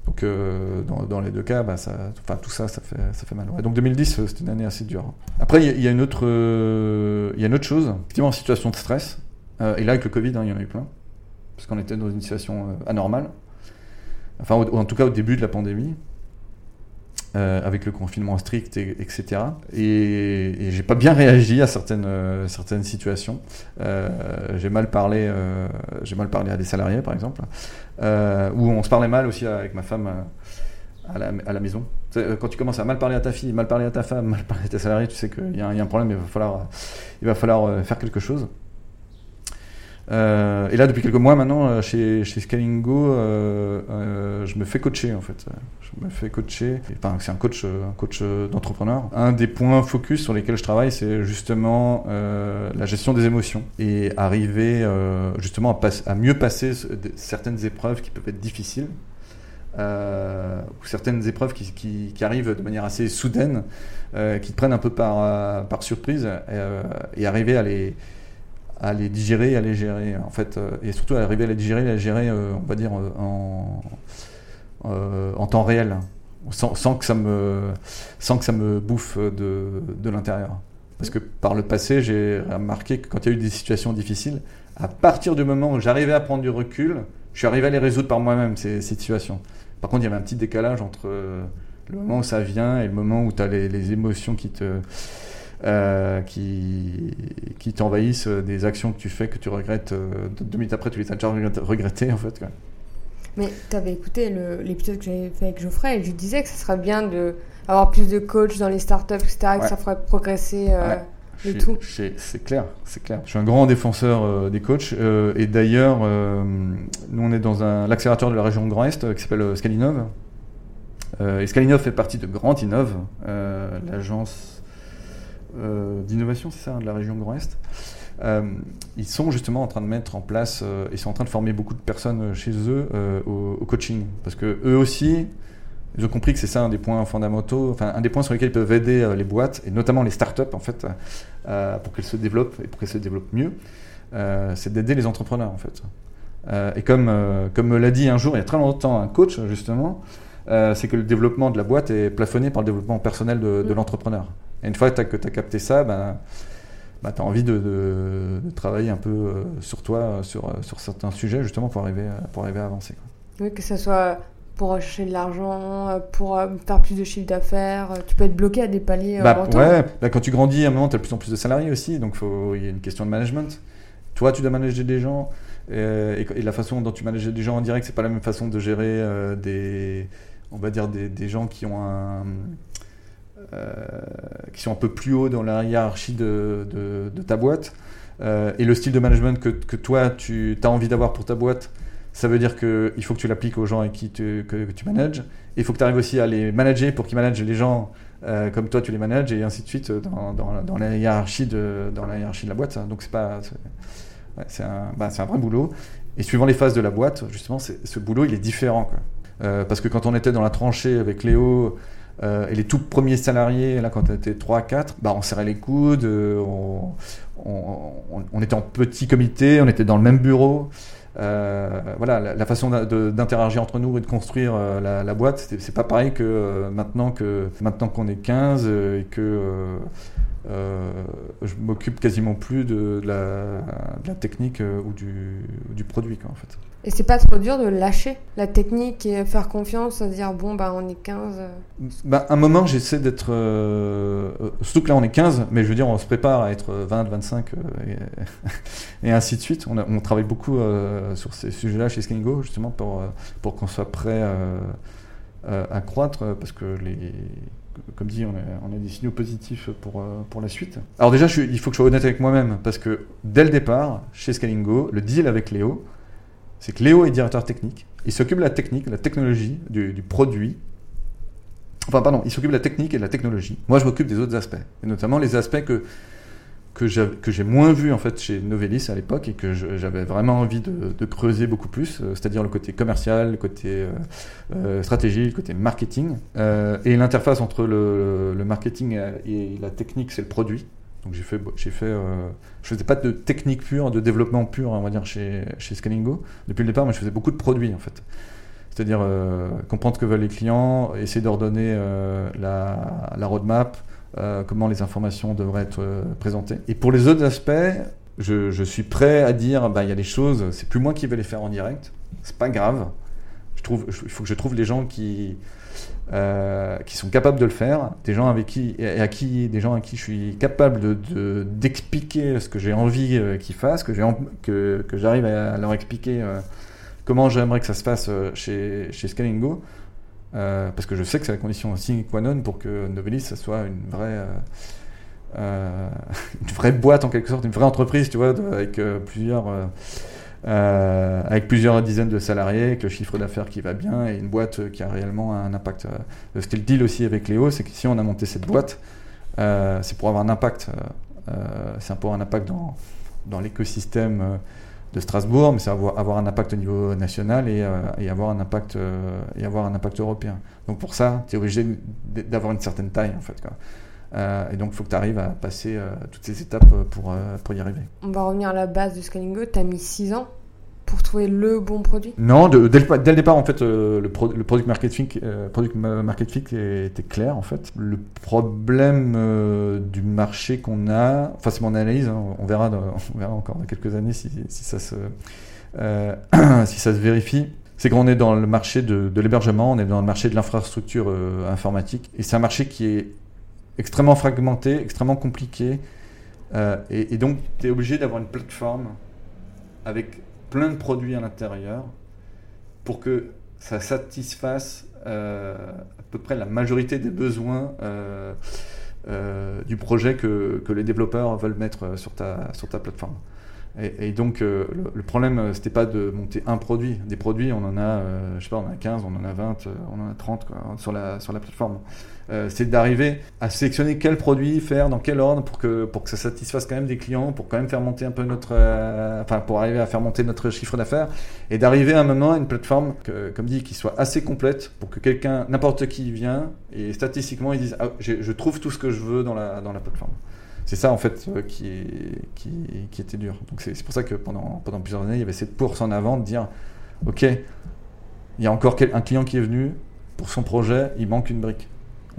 Donc euh, dans, les deux cas, bah, ça, tout ça, ça fait, ça fait mal. donc 2010, euh, c'était une année assez dure. Après, il y, a une autre, euh, y a une autre chose. Effectivement, en situation de stress. et là, avec le Covid, hein, il y en a eu plein, parce qu'on était dans une situation anormale. Enfin, en tout cas, au début de la pandémie. Euh, avec le confinement strict, et, etc. Et, j'ai pas bien réagi à certaines, euh, certaines situations. Euh, j'ai mal parlé, mal parlé à des salariés, par exemple, où on se parlait mal aussi avec ma femme. À la, maison. Quand tu commences à mal parler à ta fille, mal parler à ta femme, mal parler à tes salariés, tu sais qu'il y, a un problème, il va falloir faire quelque chose. Euh, et là, depuis quelques mois maintenant, euh, chez, chez Scalingo, euh, je me fais coacher en fait. Je me fais coacher. Enfin, c'est un coach, un coach d'entrepreneur. Un des points focus sur lesquels je travaille, c'est justement la gestion des émotions et arriver justement à, mieux passer certaines épreuves qui peuvent être difficiles. ou certaines épreuves qui, arrivent de manière assez soudaine, qui te prennent un peu par surprise, et arriver à les, à les digérer, à les gérer, en fait, euh, et surtout à arriver à les digérer, à les gérer, euh, on va dire, euh, en, en temps réel, sans, que ça me, sans que ça me bouffe de, de l'intérieur. Parce que par le passé, j'ai remarqué que quand il y a eu des situations difficiles, à partir du moment où j'arrivais à prendre du recul, je suis arrivé à les résoudre par moi-même, ces, situations. Par contre, il y avait un petit décalage entre le moment où ça vient et le moment où tu as les, les émotions qui te euh, qui, qui t'envahissent euh, des actions que tu fais que tu regrettes euh, deux minutes après, tu les as déjà regrettées en fait. Quoi. Mais tu avais écouté l'épisode que j'avais fait avec Geoffrey et je disais que ce serait bien d'avoir plus de coachs dans les startups, etc., que ça ferait progresser le tout. C'est clair, c'est clair. Je suis un grand défenseur des coachs et d'ailleurs, nous on est dans l'accélérateur de la région Grand Est qui s'appelle Scalinov. et Scalinov fait partie de Grand Innov, l'agence euh, d'innovation, c'est ça, hein, de la région Grand Est. Euh, ils sont justement en train de mettre en place, euh, ils sont en train de former beaucoup de personnes chez eux au, coaching, parce que eux aussi, ils ont compris que c'est ça un des points fondamentaux, enfin un des points sur lesquels ils peuvent aider les boîtes et notamment les startups en fait, pour qu'elles se développent et pour qu'elles se développent mieux, c'est d'aider les entrepreneurs en fait. et comme comme me l'a dit un jour il y a très longtemps un coach justement, c'est que le développement de la boîte est plafonné par le développement personnel de, de l'entrepreneur. Et une fois que tu as, capté ça, ben, bah, tu as envie de, travailler un peu euh, sur toi, euh, sur, euh, sur certains sujets, justement, pour arriver, pour arriver à avancer. Oui, que ce soit pour rechercher de l'argent, pour faire plus de chiffre d'affaires. Tu peux être bloqué à des paliers. Bah, ouais, bah, quand tu grandis, à un moment, tu as de plus en plus de salariés aussi, donc il y a une question de management. Toi, tu dois manager des gens, et, la façon dont tu manages des gens en direct, c'est pas la même façon de gérer des, on va dire, des, des gens qui ont un qui sont un peu plus haut dans la hiérarchie de, ta boîte. euh, et le style de management que, que toi, tu as envie d'avoir pour ta boîte, ça veut dire qu'il faut que tu l'appliques aux gens avec qui tu, que, tu manages. Il faut que tu arrives aussi à les manager pour qu'ils managent les gens euh, comme toi tu les manages et ainsi de suite dans, dans, la, hiérarchie de, dans la hiérarchie de la boîte. Donc c'est pas c'est un, bah, un, vrai boulot. Et suivant les phases de la boîte, justement, ce boulot il est différent. Euh, parce que quand on était dans la tranchée avec Léo euh, et les tout premiers salariés, là quand on était 3-4, bah, on serrait les coudes, euh, on, était en petit comité, on était dans le même bureau. Euh, voilà, la, façon d'interagir entre nous et de construire la, boîte, c'est pas pareil que maintenant maintenant qu'on est 15 et que je m'occupe quasiment plus de, de, la, de, la, technique ou du, du produit, quoi, en fait. Et c'est pas trop dur de lâcher la technique et faire confiance, dire bon, bah on est 15 bah, Un moment, j'essaie d'être. Euh, surtout que là, on est 15, mais je veux dire, on se prépare à être 20, 25 euh, et, ainsi de suite. On, travaille beaucoup euh, sur ces sujets-là chez Skingo, justement, pour, pour qu'on soit prêt à croître, parce que les comme dit, on a, des signaux positifs pour, pour la suite. Alors déjà, il faut que je sois honnête avec moi-même, parce que dès le départ, chez Scalingo, le deal avec Léo, c'est que Léo est directeur technique. Il s'occupe de la technique, de la technologie, du, du produit. Enfin, pardon, il s'occupe de la technique et de la technologie. Moi, je m'occupe des autres aspects. Et notamment les aspects que, que j'ai moins vus en fait chez Novelis à l'époque et que j'avais vraiment envie de, creuser beaucoup plus, euh, c'est-à-dire le côté commercial, le côté euh, euh, stratégie, le côté marketing. Et l'interface entre le, marketing et la technique, c'est le produit. Donc j'ai fait, j'ai fait, euh, je faisais pas de technique pure, de développement pur, on va dire chez chez Scalingo depuis le départ, mais je faisais beaucoup de produits en fait. C'est-à-dire euh, comprendre ce que veulent les clients, essayer d'ordonner euh, la, la, roadmap, comment les informations devraient être présentées. Et pour les autres aspects, je, je suis prêt à dire, bah il y a des choses, c'est plus moi qui vais les faire en direct, c'est pas grave. Je trouve, il faut que je trouve les gens qui euh, qui sont capables de le faire, des gens avec qui, à qui, des gens à qui je suis capable de, d'expliquer de, ce que j'ai envie euh, qu'ils fassent, que, j'arrive à leur expliquer euh, comment j'aimerais que ça se passe chez, chez Scalingo, parce que je sais que c'est la condition sine qua non pour que Novelis soit une vraie, une vraie boîte en quelque sorte, une vraie entreprise, tu vois, avec plusieurs euh, avec plusieurs dizaines de salariés, avec le chiffre d'affaires qui va bien et une boîte qui a réellement un impact. Ce qui est le deal aussi avec Léo, c'est que si on a monté cette boîte, euh, c'est pour avoir un impact. Euh, c'est pour un impact dans, dans l'écosystème de Strasbourg, mais c'est avoir, avoir, un impact au niveau national et, et avoir, un impact, et avoir un impact européen. Donc pour ça, tu es obligé d'avoir une certaine taille en fait. Euh, et donc, il faut que tu arrives à passer euh, toutes ces étapes pour, euh, pour y arriver. On va revenir à la base de Scalingo. Tu as mis 6 ans pour trouver le bon produit? Non, de, dès, le, dès, le, départ, en fait, le, pro, le product marketing, product marketing était clair, en fait. Le problème du marché qu'on a, enfin, c'est mon analyse, hein, on, verra dans, on verra encore dans quelques années si, si ça se, si ça se vérifie c'est qu'on est dans le marché de, de l'hébergement, on est dans le marché de l'infrastructure euh, informatique, et c'est un marché qui est extrêmement fragmenté, extrêmement compliqué. Euh, et, donc, tu es obligé d'avoir une plateforme avec plein de produits à l'intérieur pour que ça satisfasse euh, à peu près la majorité des besoins euh, du projet que, les développeurs veulent mettre sur ta plateforme. Et, donc, euh, le, le, problème, c'était pas de monter un produit. Des produits, on en a, je sais pas, on en a 15, on en a 20, on en a 30 quoi, sur, la, sur la plateforme. Euh, c'est d'arriver à sélectionner quel produit faire, dans quel ordre pour que, pour que ça satisfasse quand même des clients, pour quand même faire monter un peu notre, euh, enfin, pour arriver à faire monter notre chiffre d'affaires et d'arriver à un moment à une plateforme, comme dit, qui soit assez complète pour que quelqu'un, n'importe qui vient et statistiquement ils disent, ah, je trouve tout ce que je veux dans la, dans la plateforme. C'est ça en fait euh, qui, est, qui, qui, était dur. Donc c'est pour ça que pendant, pendant plusieurs années, il y avait cette course en avant de dire, ok, il y a encore un client qui est venu pour son projet, il manque une brique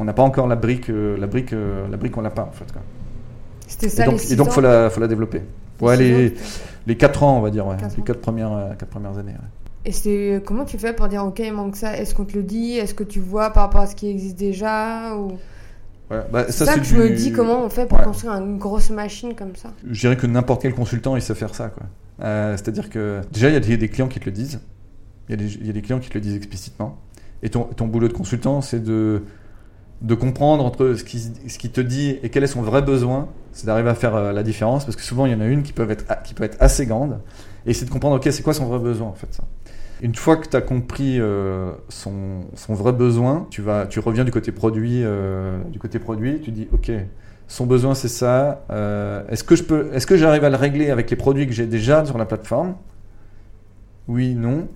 on n'a pas encore la brique, euh, la brique, euh, la brique, on l'a pas en fait. C'était ça. Et donc, les et donc faut la, faut la développer. Ouais, les, les 4 ans, on va dire, ouais, les 4 premières, euh, 4 premières années. Ouais. Et c'est comment tu fais pour dire ok il manque ça Est-ce qu'on te le dit Est-ce que tu vois par rapport à ce qui existe déjà ou... Ouais, bah, ça, ça que du... je me dis comment on fait pour ouais. construire une grosse machine comme ça? Je dirais que n'importe quel consultant il sait faire ça quoi. Euh, C'est-à-dire que déjà il y a des, clients qui te le disent, il y, a des, il y a des clients qui te le disent explicitement. Et ton, ton boulot de consultant c'est de de comprendre entre ce qui, ce qui te dit et quel est son vrai besoin C'est d'arriver à faire euh, la différence parce que souvent il y en a une qui peut être, qui peut être assez grande et c'est de comprendre, ok, c'est quoi son vrai besoin en fait. Ça? Une fois que tu as compris euh, son, vrai besoin, tu, reviens du côté produit, euh, du côté produit, tu dis, ok, son besoin c'est ça. Euh, est-ce que j'arrive à le régler avec les produits que j'ai déjà sur la plateforme? Oui, non.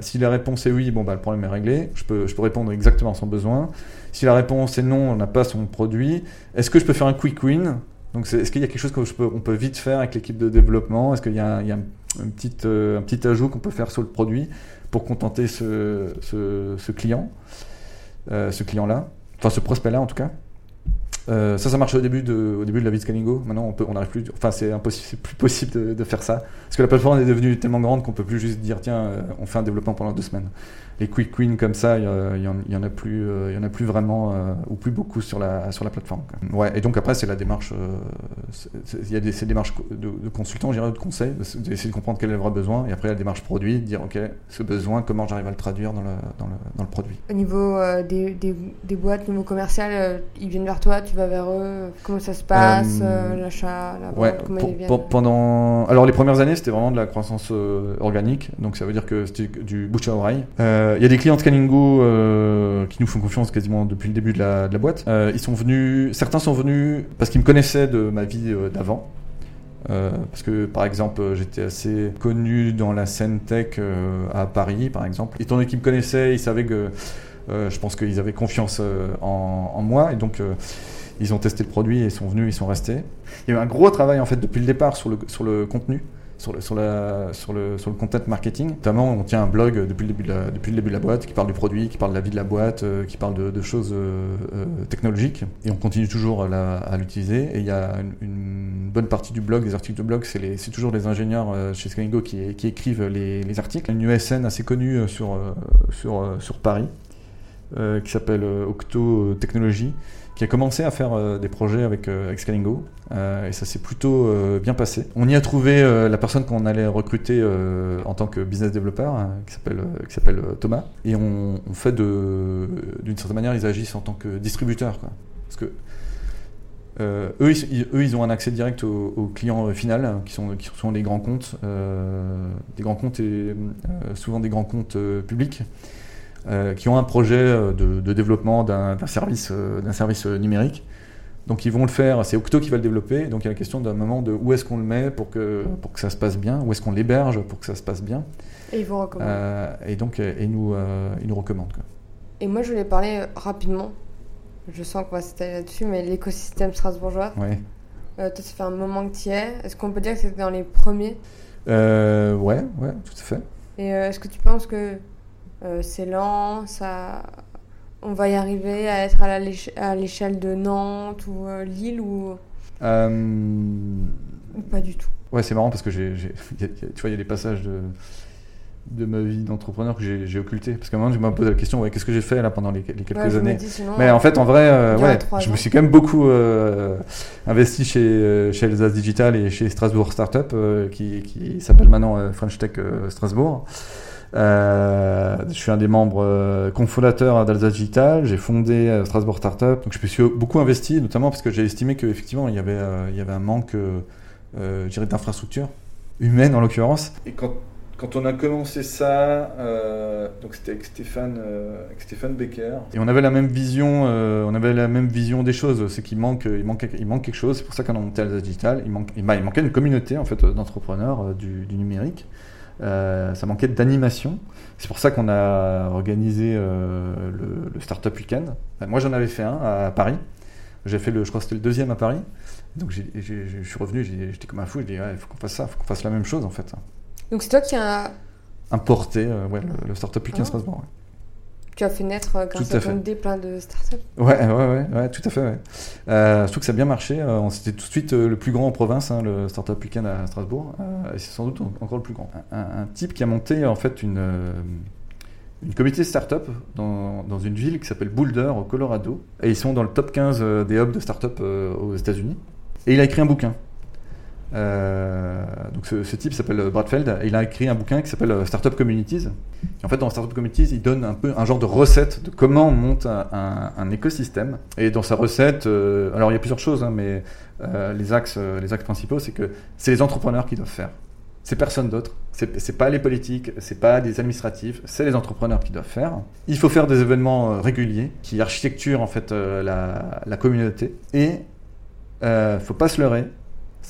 si la réponse est oui, bon bah le problème est réglé. Je peux, répondre exactement à son besoin. Si la réponse est non, on n'a pas son produit. Est-ce que je peux faire un quick win? Est-ce qu'il y a quelque chose qu'on peut, peut vite faire avec l'équipe de développement? Est-ce qu'il y a, euh, un petit ajout qu'on peut faire sur le produit pour contenter ce, ce, client, euh, ce client-là, enfin ce prospect-là en tout cas euh, ça, ça marchait au début de, au début de la vie de Scalingo. Maintenant, on peut, on n'arrive plus. Enfin, c'est impossible, plus possible de, de, faire ça parce que la plateforme est devenue tellement grande qu'on peut plus juste dire tiens, on fait un développement pendant deux semaines les quick wins comme ça, il y, en a plus, euh, il y en a plus vraiment euh, ou plus beaucoup sur la sur la plateforme. Ouais. Et donc après c'est la démarche, euh, il y a des ces démarches de, de consultant, de conseil, d'essayer de comprendre quel est le vrai besoin, et après la démarche produit, de dire ok ce besoin, comment j'arrive à le traduire dans le, dans le, dans le produit. Au niveau des, des, des, boîtes, niveau commercial, ils viennent vers toi, tu vas vers eux, comment ça se passe, l'achat, la vente, comment ils viennent? Pendant, alors les premières années c'était vraiment de la croissance organique, donc ça veut dire que c'était du bouche à oreille. Euh, il y a des clients de Scaningo euh, qui nous font confiance quasiment depuis le début de la, boîte. Euh, ils sont venus, certains sont venus parce qu'ils me connaissaient de ma vie d'avant. parce que par exemple j'étais assez connu dans la scène tech à Paris par exemple. Étant donné qu'ils me connaissaient, ils savaient que je pense qu'ils avaient confiance en, moi et donc ils ont testé le produit et sont venus, ils sont restés. Il y a eu un gros travail en fait depuis le départ sur le contenu sur le, sur, le, sur le content marketing. Notamment, on tient un blog depuis le, début de la, depuis le début de la boîte qui parle du produit, qui parle de la vie de la boîte, euh, qui parle de, choses euh, euh, technologiques. Et on continue toujours à, à l'utiliser. Et il y a une, bonne partie du blog, des articles de blog, c'est toujours les ingénieurs chez Scalingo qui, qui écrivent les, les, articles. Une USN assez connue sur, sur, sur Paris qui s'appelle Octo Technologies qui a commencé à faire euh, des projets avec, euh, Scalingo, euh, et ça s'est plutôt bien passé. On y a trouvé la personne qu'on allait recruter en tant que business developer, hein, qui s'appelle Thomas, et on, fait de, d'une certaine manière, ils agissent en tant que distributeurs, parce que eux, ils, eux, ils ont un accès direct aux, clients final, hein, qui sont, qui sont des grands comptes, des grands comptes et souvent des grands comptes publics. Euh, qui ont un projet euh, de, développement d'un service, euh, d'un service numérique. Donc ils vont le faire, c'est Octo qui va le développer, donc il y a la question d'un moment de où est-ce qu'on le met pour que, pour que ça se passe bien, où est-ce qu'on l'héberge pour que ça se passe bien. Et ils vous recommandent. et donc et nous, ils nous recommandent. Et moi je voulais parler rapidement, je sens qu'on va s'étaler là-dessus, mais l'écosystème strasbourgeois. Ouais. toi, ça fait un moment que tu y es. Est-ce qu'on peut dire que c'était dans les premiers? Ouais, ouais, tout à fait. Et est-ce que tu penses que euh, c'est lent, ça... on va y arriver à être à l'échelle de Nantes ou euh, Lille ou... Euh, ou pas du tout. Ouais, c'est marrant parce que j'ai, tu vois, il y a des passages de, de ma vie d'entrepreneur que j'ai, occulté. Parce qu'à un moment, je me pose la question, ouais, qu'est-ce que j'ai fait là pendant les, quelques années Mais en fait, en vrai, ouais, je me suis quand même beaucoup investi chez, chez Alsace Digital et chez Strasbourg Startup, qui, qui s'appelle maintenant French Tech Strasbourg. Euh, je suis un des membres euh, cofondateurs d'Alsace Digital. J'ai fondé euh, Strasbourg Startup. Donc je me suis beaucoup investi, notamment parce que j'ai estimé qu'effectivement il y avait il y avait un manque, euh, d'infrastructure humaine en l'occurrence. Et quand quand on a commencé ça, donc c'était avec Stéphane, avec Stéphane Becker, et on avait la même vision, on avait la même vision des choses. C'est qu'il manque, il manque, il manque quelque chose. C'est pour ça qu'on a monté Alsace Digital. Il, manque, il, manquait une communauté en fait d'entrepreneurs du, numérique. Euh, ça manquait d'animation. C'est pour ça qu'on a organisé euh, le, Startup Weekend. Moi, j'en avais fait un à Paris. J'ai fait le, je crois que c'était le deuxième à Paris. Donc, je suis revenu, j'étais comme un fou. Je dis, il faut qu'on fasse ça, il faut qu'on fasse la même chose en fait. Donc, c'est toi qui as importé euh, ouais, le, Startup Weekend ah. Strasbourg tu as fait naître euh, grâce à des plein de startups. Ouais, ouais, ouais, ouais, tout à fait. Ouais. Euh, trouve que ça a bien marché. Euh, C'était tout de suite euh, le plus grand en province, hein, le Startup Weekend à Strasbourg. et c'est sans doute encore le plus grand. Un, type qui a monté en fait une, une comité startup dans, dans une ville qui s'appelle Boulder au Colorado. Et ils sont dans le top 15 des hubs de startup aux États-Unis. Et il a écrit un bouquin. Euh, donc ce, type s'appelle Bradfeld et il a écrit un bouquin qui s'appelle euh, Startup Communities. En fait, dans Startup Communities, il donne un peu un genre de recette de comment on monte un, écosystème. Et dans sa recette, euh, alors il y a plusieurs choses, hein, mais les axes, les axes principaux, c'est que c'est les entrepreneurs qui doivent faire. C'est personne d'autre. C'est pas les politiques, c'est pas des administratifs, c'est les entrepreneurs qui doivent faire. Il faut faire des événements réguliers qui architecturent en fait la, communauté. Et euh, faut pas se leurrer,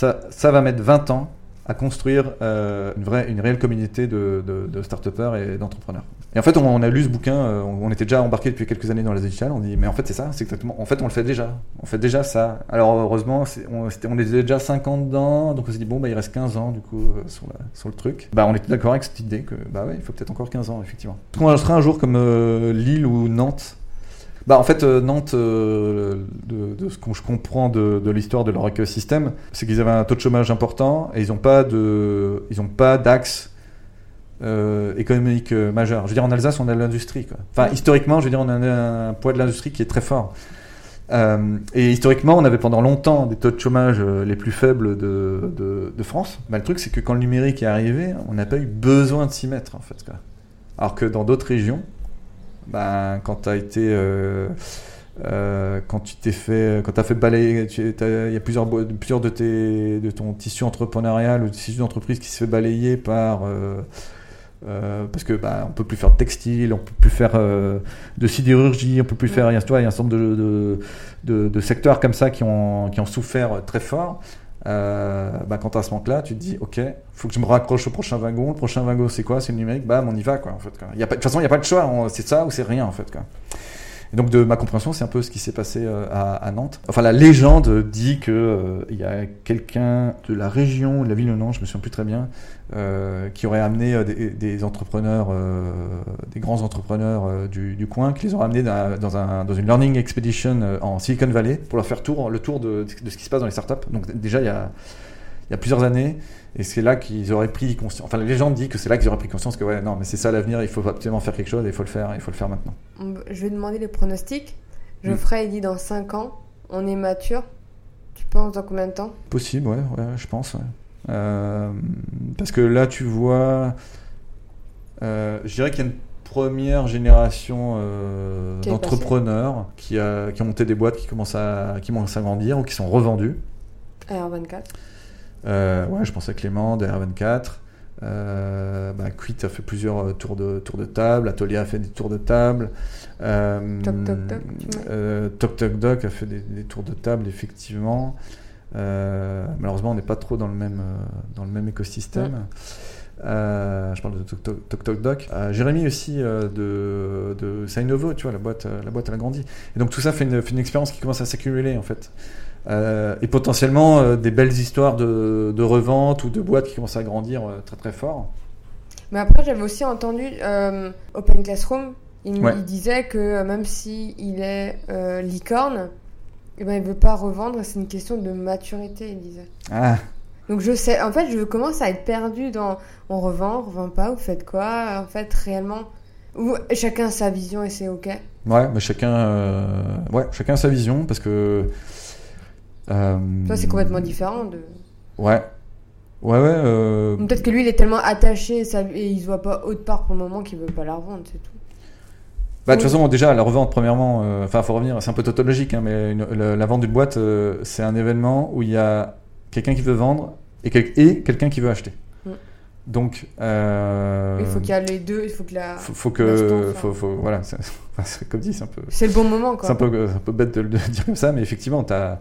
ça, va mettre 20 ans à construire euh, une, vraie, une réelle communauté de, de, start-upers et d'entrepreneurs. Et en fait, on, a lu ce bouquin, euh, on, était déjà embarqué depuis quelques années dans les digitales, on dit, mais en fait, c'est ça, c'est exactement. En fait, on le fait déjà. On fait déjà ça. Alors, heureusement, on, était déjà 5 ans dedans, donc on s'est dit, bon, bah, il reste 15 ans, du coup, euh, sur, le truc. Bah, on était d'accord avec cette idée que, bah ouais, il faut peut-être encore 15 ans, effectivement. On sera un jour comme Lille ou Nantes, bah, en fait, euh, Nantes, euh, de, de ce que je comprends de, de l'histoire de leur écosystème, c'est qu'ils avaient un taux de chômage important et ils n'ont pas de, ils ont pas d'axe euh, économique majeur. Je veux dire, en Alsace, on a de l'industrie. Enfin, historiquement, je veux dire, on a un, un poids de l'industrie qui est très fort. Et historiquement, on avait pendant longtemps des taux de chômage les plus faibles de, de, de France. Bah, le truc, c'est que quand le numérique est arrivé, on n'a pas eu besoin de s'y mettre, en fait. quoi. Alors que dans d'autres régions, ben, quand tu as été. euh, euh, quand tu t'es fait, quand as fait balayer, il y a plusieurs, plusieurs de, tes, de ton tissu entrepreneurial ou tissu d'entreprise qui se fait balayer par. euh, parce que bah, on peut plus faire de textile, on peut plus faire euh, de sidérurgie, on peut plus faire. Il y a, tu vois, il y a un certain nombre de, de, de- de secteurs comme ça qui ont, qui ont souffert très fort. Euh, bah, quand tu as ce manque-là, tu te dis, ok, faut que je me raccroche au prochain wagon. Le prochain wagon, c'est quoi? C'est le numérique? Bam, on y va, quoi. En fait, quoi. Y a de toute façon, il n'y a pas de choix. C'est ça ou c'est rien, en fait. Quoi. Et donc, de ma compréhension, c'est un peu ce qui s'est passé euh, à, Nantes. Enfin, la légende dit que euh, il y a quelqu'un de la région, de la ville de Nantes, je me souviens plus très bien, euh, qui aurait amené des, entrepreneurs, des grands entrepreneurs du, coin, qui les aurait amenés dans, dans un, dans une learning expedition en Silicon Valley pour leur faire tour, le tour de, ce qui se passe dans les startups. Donc déjà, il y a plusieurs années, et c'est là qu'ils auraient pris conscience. Enfin, la légende dit que c'est là qu'ils auraient pris conscience que ouais, non, mais c'est ça l'avenir. Il faut absolument faire quelque chose, et il faut le faire, il faut le faire maintenant. Je vais demander les pronostics. Geoffrey, il dit dans 5 ans, on est mature. Tu penses dans combien de temps? Possible, ouais, ouais, je pense. ouais. Euh, parce que là, tu vois, euh, je dirais qu'il y a une première génération euh, d'entrepreneurs qui, qui ont monté des boîtes qui commencent, à, qui commencent à grandir ou qui sont revendus. AR24. Euh, ouais, je pense à Clément, DR24. Euh, bah, Quit a fait plusieurs euh, tours de, tours de table. Atelier a fait des tours de table. Euh, Toc Toc Doc, euh, Toc Toc Doc a fait des, des tours de table, effectivement. Euh, malheureusement, on n'est pas trop dans le même, dans le même écosystème. Je parle de Toc Toc, Toc, Doc. Jérémy aussi de, de Sainovo, tu vois, la boîte, la boîte elle a grandi. Et donc tout ça fait une, fait une expérience qui commence à s'accumuler en fait. Euh, et potentiellement euh, des belles histoires de, de revente ou de boîtes qui commencent à grandir euh, très très fort. Mais après, j'avais aussi entendu Open Classroom. Il, Ouais. il disait que même si il est licorne, eh ben, il veut pas revendre. C'est une question de maturité, il disait. Ah, Donc je sais, en fait, je commence à être perdu dans on revend, on revend pas, vous faites quoi? En fait, réellement, ou chacun a sa vision et c'est ok? ouais, mais chacun, ouais, chacun a sa vision parce que. Euh, Toi, c'est complètement différent de. Ouais, ouais, ouais. euh, Peut-être que lui, il est tellement attaché et, ça- et il se voit pas autre part pour le moment qu'il veut pas la revendre, c'est tout. Bah, de toute façon, déjà, la revente, premièrement, euh, enfin, faut revenir, c'est un peu tautologique, hein, mais une- la, la vente d'une boîte, euh, c'est un événement où il y a quelqu'un qui veut vendre et, quel- et quelqu'un qui veut acheter. Mm. Donc, euh, Il faut qu'il y a les deux, il faut que la. faut, faut que, faut, faut- voilà, enfin, comme dit, c'est un peu, C'est le bon moment, quoi. c'est un peu, c'est un peu bête de le dire comme ça, mais effectivement, t'as-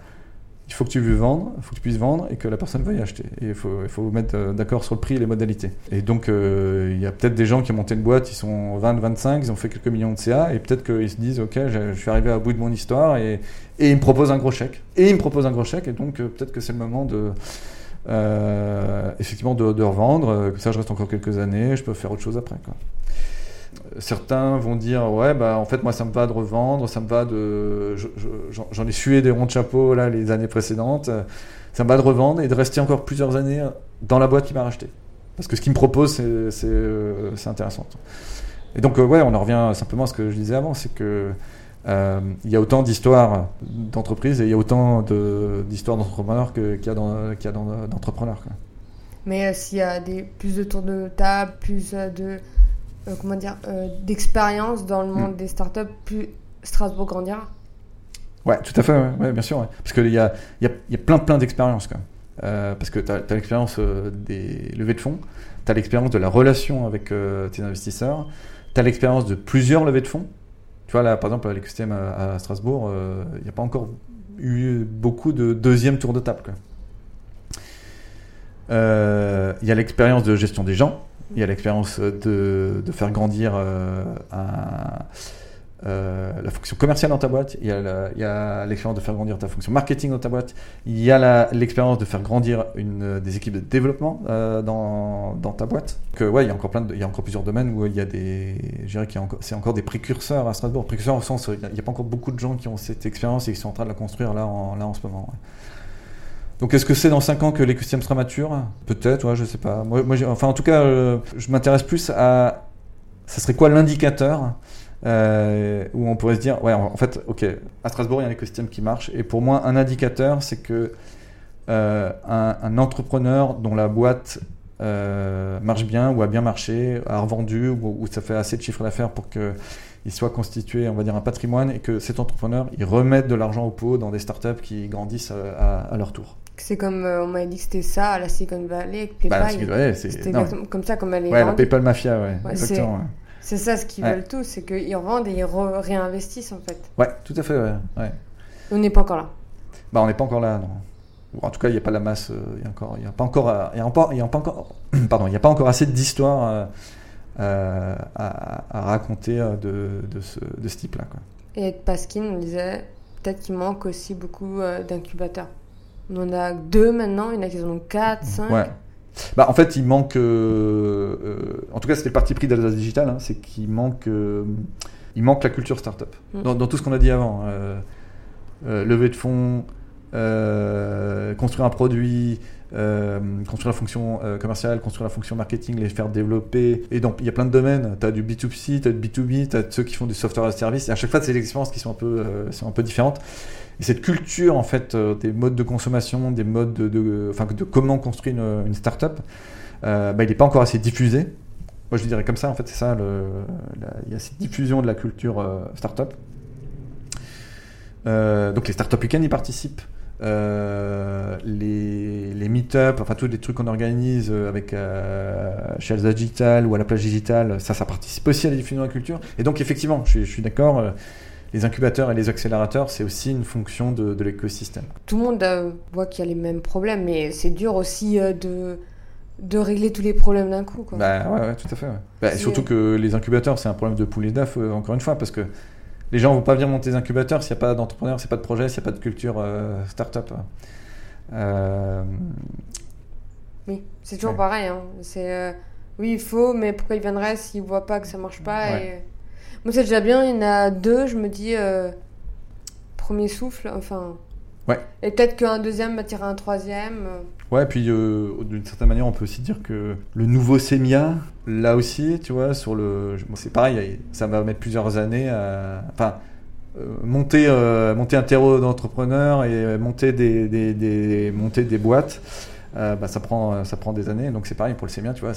il faut que tu veux vendre, il faut que tu puisses vendre et que la personne veuille acheter. Et il faut, il faut vous mettre euh, d'accord sur le prix et les modalités. Et donc, euh, il y a peut-être des gens qui ont monté une boîte, ils sont 20, 25, ils ont fait quelques millions de CA, et peut-être qu'ils se disent, OK, je, suis arrivé à bout de mon histoire, et, et ils me proposent un gros chèque. Et ils me proposent un gros chèque, et donc euh, peut-être que c'est le moment de. effectivement de, revendre, que ça je reste encore quelques années, je peux faire autre chose après. Certains vont dire ouais bah en fait moi ça me va de revendre, ça me va de je- je- j'en ai sué des ronds de chapeau là les années précédentes, ça me va de revendre et de rester encore plusieurs années dans la boîte qui m'a racheté. Parce que ce qu'il me propose euh, c'est intéressant. Et donc euh, ouais on en revient simplement à ce que je disais avant, c'est que euh, il y a autant d'histoires d'entreprises et il y a autant d'histoires d'entrepreneurs qu'il y a d'entrepreneurs. Mais s'il y a des, plus de tours de table, plus de comment dire d'expérience dans le monde mm. des startups, plus Strasbourg grandira. Ouais, tout à fait, ouais, bien sûr. Parce qu'il y a, y, a, y a plein, plein d'expériences. Euh, parce que tu as, l'expérience euh, des levées de fonds, tu as l'expérience de la relation avec euh, tes investisseurs, tu as l'expérience de plusieurs levées de fonds. Tu vois, là, par exemple, à l'écosystème à, Strasbourg, il n'y a pas encore eu beaucoup de deuxième tour de table. Il y a l'expérience de gestion des gens, il y a l'expérience de, de, faire grandir un euh, la fonction commerciale dans ta boîte, il y a l'expérience de faire grandir ta fonction marketing dans ta boîte, il y a l'expérience de faire grandir euh, des équipes de développement euh, dans, dans, ta boîte. Que, ouais, il y a encore plein de, il y a encore plusieurs domaines où il y a des, je qu'il c'est encore des précurseurs à Strasbourg. Précurseurs au sens, il n'y a, pas encore beaucoup de gens qui ont cette expérience et qui sont en train de la construire là en, là en ce moment. Donc est-ce que c'est dans 5 ans que l'écosystème sera mature? Peut-être, ouais, je sais pas. Moi, moi enfin en tout cas, je m'intéresse plus à, ça serait quoi l'indicateur euh, où on pourrait se dire, ouais, en fait, ok, à Strasbourg, il y a un écosystème qui marche. Et pour moi, un indicateur, c'est que euh, un, entrepreneur dont la boîte euh, marche bien ou a bien marché, a revendu ou, ça fait assez de chiffre d'affaires pour qu'il soit constitué, on va dire, un patrimoine et que cet entrepreneur, il remette de l'argent au pot dans des startups qui grandissent à, leur tour. C'est comme on m'avait dit que c'était ça à la Silicon Valley, bah, PayPal. c'était comme ça comme elle est. Ouais, la PayPal Mafia, ouais, exactement. C'est ça ce qu'ils veulent tous, c'est qu'ils revendent et ils réinvestissent en fait. Ouais, tout à fait, ouais. On n'est pas encore là. Bah, on n'est pas encore là, non. En tout cas, il n'y a pas la masse, euh, il n'y a, pas encore, euh, il a pas, y a pas encore, pardon, il n'y a pas encore assez d'histoires euh, à, raconter de, de, ce, de ce type-là. Et avec Paskin, on disait peut-être qu'il manque aussi beaucoup d'incubateurs. On en a deux maintenant, il y en a qui en ont quatre, cinq. Ouais. Bah, en fait, il manque. Euh, euh, en tout cas, c'était le parti pris d'Alsace Digital, hein, c'est qu'il manque, euh, il manque la culture startup. Mm. Dans, dans, tout ce qu'on a dit avant, lever de fonds, construire un produit, construire la fonction commerciale, construire la fonction marketing, les faire développer. Et donc, il y a plein de domaines. Tu as du B2C, tu as du B2B, tu as ceux qui font du software as a service. Et à chaque fois, c'est des expériences qui sont un peu, sont un peu différentes. Et cette culture, en fait, euh, des modes de consommation, des modes de, enfin, de comment construire une, une startup, euh, bah, il n'est pas encore assez diffusé. Moi, je dirais comme ça, en fait, c'est ça, le, il y a cette diffusion de la culture euh, startup. Donc les startup week-ends y participent. Les, les meet-up, enfin tous les trucs qu'on organise avec euh, Digital ou à la plage digitale, ça, ça participe aussi à la diffusion de la culture. Et donc effectivement, je suis d'accord, les incubateurs et les accélérateurs, c'est aussi une fonction de, l'écosystème. Tout le monde euh, voit qu'il y a les mêmes problèmes, mais c'est dur aussi euh, de, de régler tous les problèmes d'un coup. Quoi. Bah ouais, tout à fait. Bah, surtout que les incubateurs, c'est un problème de poulet d'af, euh, encore une fois, parce que les gens ne vont pas venir monter des incubateurs s'il n'y a pas d'entrepreneurs, s'il n'y a pas de projet, s'il n'y a pas de culture start-up. Oui, c'est toujours pareil. Hein. C'est, oui, il faut, mais pourquoi ils viendraient s'ils ne voient pas que ça ne marche pas et... Moi, c'est déjà bien. Il y en a deux. Je me dis, euh, premier souffle, enfin. Ouais. Et peut-être qu'un deuxième m'attirera un troisième. Euh. Ouais, puis euh, d'une certaine manière, on peut aussi dire que le nouveau Semia, là aussi, tu vois, sur le. c'est pareil, ça va mettre plusieurs années à. Enfin. monter, monter un terreau d'entrepreneurs et monter des, des, des, monter des boîtes, bah, ça, prend, ça prend des années. Donc c'est pareil pour le Semia, tu vois,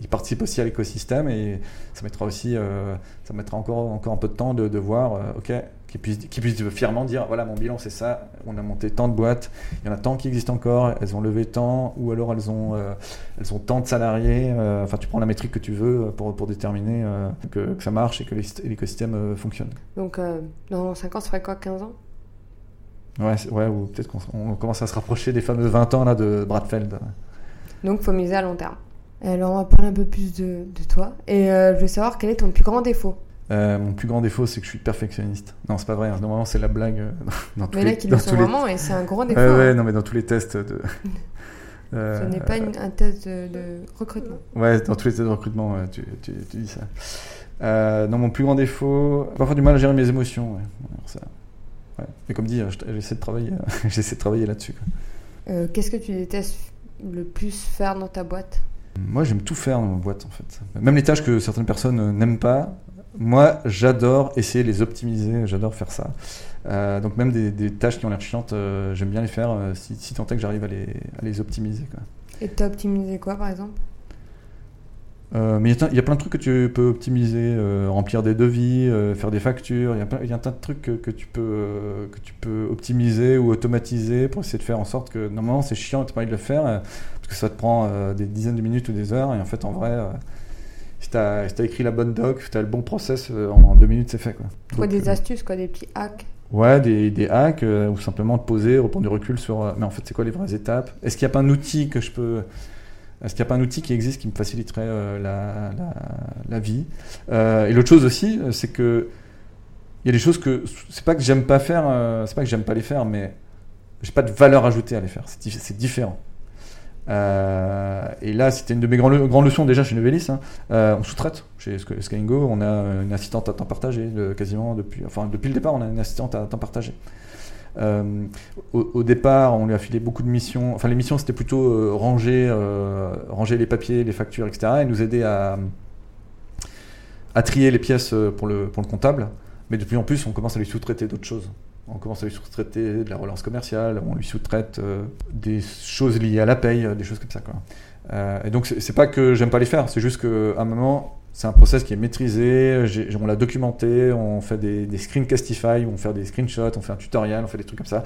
il participe aussi à l'écosystème et ça mettra aussi, euh, ça mettra encore, encore un peu de temps de, de voir, euh, ok, qu'ils puissent, qu puissent fièrement dire, voilà, mon bilan c'est ça, on a monté tant de boîtes, il y en a tant qui existent encore, elles ont levé tant, ou alors elles ont, euh, elles ont tant de salariés, enfin tu prends la métrique que tu veux pour, pour déterminer que, que, ça marche et que l'écosystème fonctionne. Donc dans 5 ans, ça ferait quoi, 15 ans? Ouais, ouais ou peut-être qu'on commence à se rapprocher des fameux 20 ans là de Bradfeld. Donc faut miser à long terme. Alors, on va parler un peu plus de, toi. Et euh, je veux savoir quel est ton plus grand défaut. Euh, mon plus grand défaut, c'est que je suis perfectionniste. Non, c'est pas vrai. Hein. Normalement, c'est la blague. Euh, dans tous mais là, qui le sont vraiment, et c'est un grand défaut. ouais, hein. non, mais dans tous les tests de. Ce n'est pas un test de, recrutement. Ouais, dans tous les tests de recrutement, tu, tu, dis ça. Euh, non, mon plus grand défaut, parfois du mal à gérer mes émotions. Ouais. ça, ouais. Mais comme dit, j'essaie de travailler, j'essaie de travailler là-dessus. Qu'est-ce que tu détestes le plus faire dans ta boîte? Moi, j'aime tout faire dans ma boîte, en fait. Même les tâches que certaines personnes n'aiment pas, moi, j'adore essayer de les optimiser, j'adore faire ça. Euh, donc même des, tâches qui ont l'air chiantes, euh, j'aime bien les faire euh, si, tant est que j'arrive à les, optimiser. Et t'as optimisé quoi par exemple? Euh, mais il y, a- il y a plein de trucs que tu peux optimiser, euh, remplir des devis, euh, faire des factures. Il y a y, un tas de trucs que, que tu peux, que tu peux optimiser ou automatiser pour essayer de faire en sorte que normalement c'est chiant et tu pas envie de le faire parce que ça te prend des dizaines de minutes ou des heures. Et en fait, en vrai, si tu as, écrit la bonne doc, si tu as le bon process, en deux minutes c'est fait. Quoi. Quoi Donc, des astuces, quoi, des petits hacks? Ouais, des, des hacks, ou simplement de poser, reprendre du recul sur. mais en fait, c'est quoi les vraies étapes? Est-ce qu'il n'y a pas un outil que je peux. Est-ce qu'il n'y a pas un outil qui existe qui me faciliterait euh, la, la, vie? Euh, Et l'autre chose aussi, euh, c'est que. Il y a des choses que. C'est pas que j'aime pas faire, c'est pas que j'aime pas les faire, mais j'ai pas de valeur ajoutée à les faire. C'est dif- c'est différent. Et là, c'était une de mes grandes, grandes leçons déjà chez Novelis. hein. On sous-traite chez Skyingo. On a une assistante à temps partagé quasiment depuis, enfin depuis le départ, on a une assistante à temps partagé. Euh, au, départ, on lui a filé beaucoup de missions. Enfin, les missions c'était plutôt euh, ranger, euh, ranger les papiers, les factures, etc. Et nous aider à, trier les pièces pour le, pour le comptable. Mais de plus en plus, on commence à lui sous-traiter d'autres choses. On commence à lui sous-traiter de la relance commerciale, on lui sous-traite des choses liées à la paye, des choses comme ça. Et donc, c'est pas que j'aime pas les faire, c'est juste qu'à un moment, c'est un process qui est maîtrisé, on l'a documenté, on fait des, des screencastify, on fait des screenshots, on fait un tutoriel, on fait des trucs comme ça,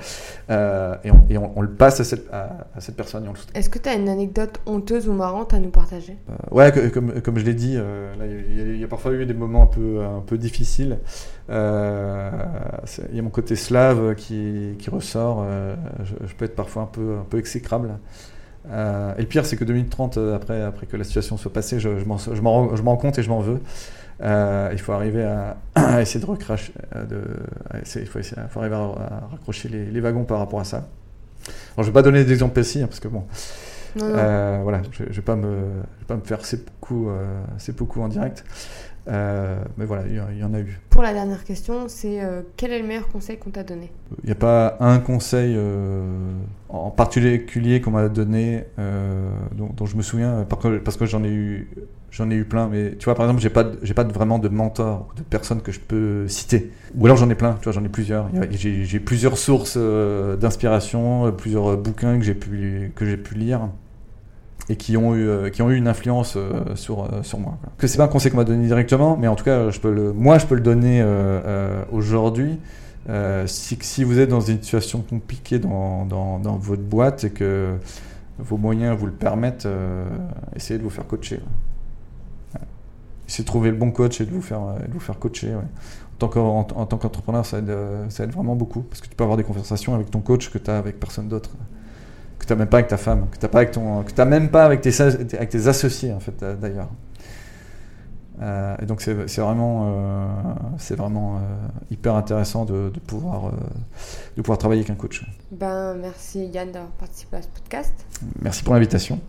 euh, et, on, et on- on le passe à cette, à, à cette personne. Est-ce que t'as une anecdote honteuse ou marrante à nous partager? Euh, ouais, que- comme, comme je l'ai dit, euh, il y, a- il y a parfois eu des moments un peu, un peu difficiles. Euh, Il y a mon côté slave qui, qui ressort. je, je peux être parfois un peu, un peu exécrable. Euh, et le pire, c'est que 2 minutes 30 euh, après, après que la situation soit passée, je, je m'en rends, compte et je m'en veux. Euh, il faut arriver à, à essayer de recracher. il faut, essayer- faut arriver à, à raccrocher les, les wagons par rapport à ça. Alors, je vais pas donner d'exemple précis, hein, parce que bon, Non, non. euh, voilà, je, je vais pas me, je vais pas me faire seppuku, euh, seppuku en direct. Euh, mais voilà, il y, en- a eu. Pour la dernière question, c'est euh, quel est le meilleur conseil qu'on t'a donné? Il n'y a pas un conseil euh, en particulier qu'on m'a donné dont, dont je me souviens parce que, j'en ai eu j'en ai eu plein. Mais tu vois par exemple j'ai pas j'ai pas vraiment de mentor de personnes que je peux citer. Ou alors j'en ai plein tu vois j'en ai plusieurs. J'ai plusieurs sources d'inspiration plusieurs bouquins que j'ai pu que j'ai pu lire et qui ont eu euh, qui ont eu une influence euh, sur euh, sur moi quoi. que c'est pas un conseil qu'on m'a donné directement mais en tout cas je peux le moi je peux le donner aujourd'hui si, si vous êtes dans une situation compliquée dans, dans, dans votre boîte et que vos moyens vous le permettent, essayez de vous faire coacher. Essayez de trouver le bon coach et de vous faire, de vous faire coacher. En tant qu'en- en, en tant qu'entrepreneur, ça aide, ça aide vraiment beaucoup parce que tu peux avoir des conversations avec ton coach que tu as avec personne d'autre, que tu n'as même pas avec ta femme, que tu n'as pas avec ton, que t'as même pas avec tes, avec tes associés en fait euh, d'ailleurs. Euh, et donc c'est vraiment, euh, c'est vraiment euh, hyper intéressant de, de pouvoir, de pouvoir travailler avec un coach. Ben, merci Yann d'avoir participé à ce podcast. Merci pour l'invitation.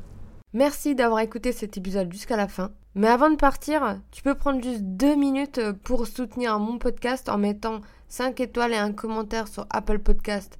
Merci d'avoir écouté cet épisode jusqu'à la fin. Mais avant de partir, tu peux prendre juste deux minutes pour soutenir mon podcast en mettant 5 étoiles et un commentaire sur Apple Podcast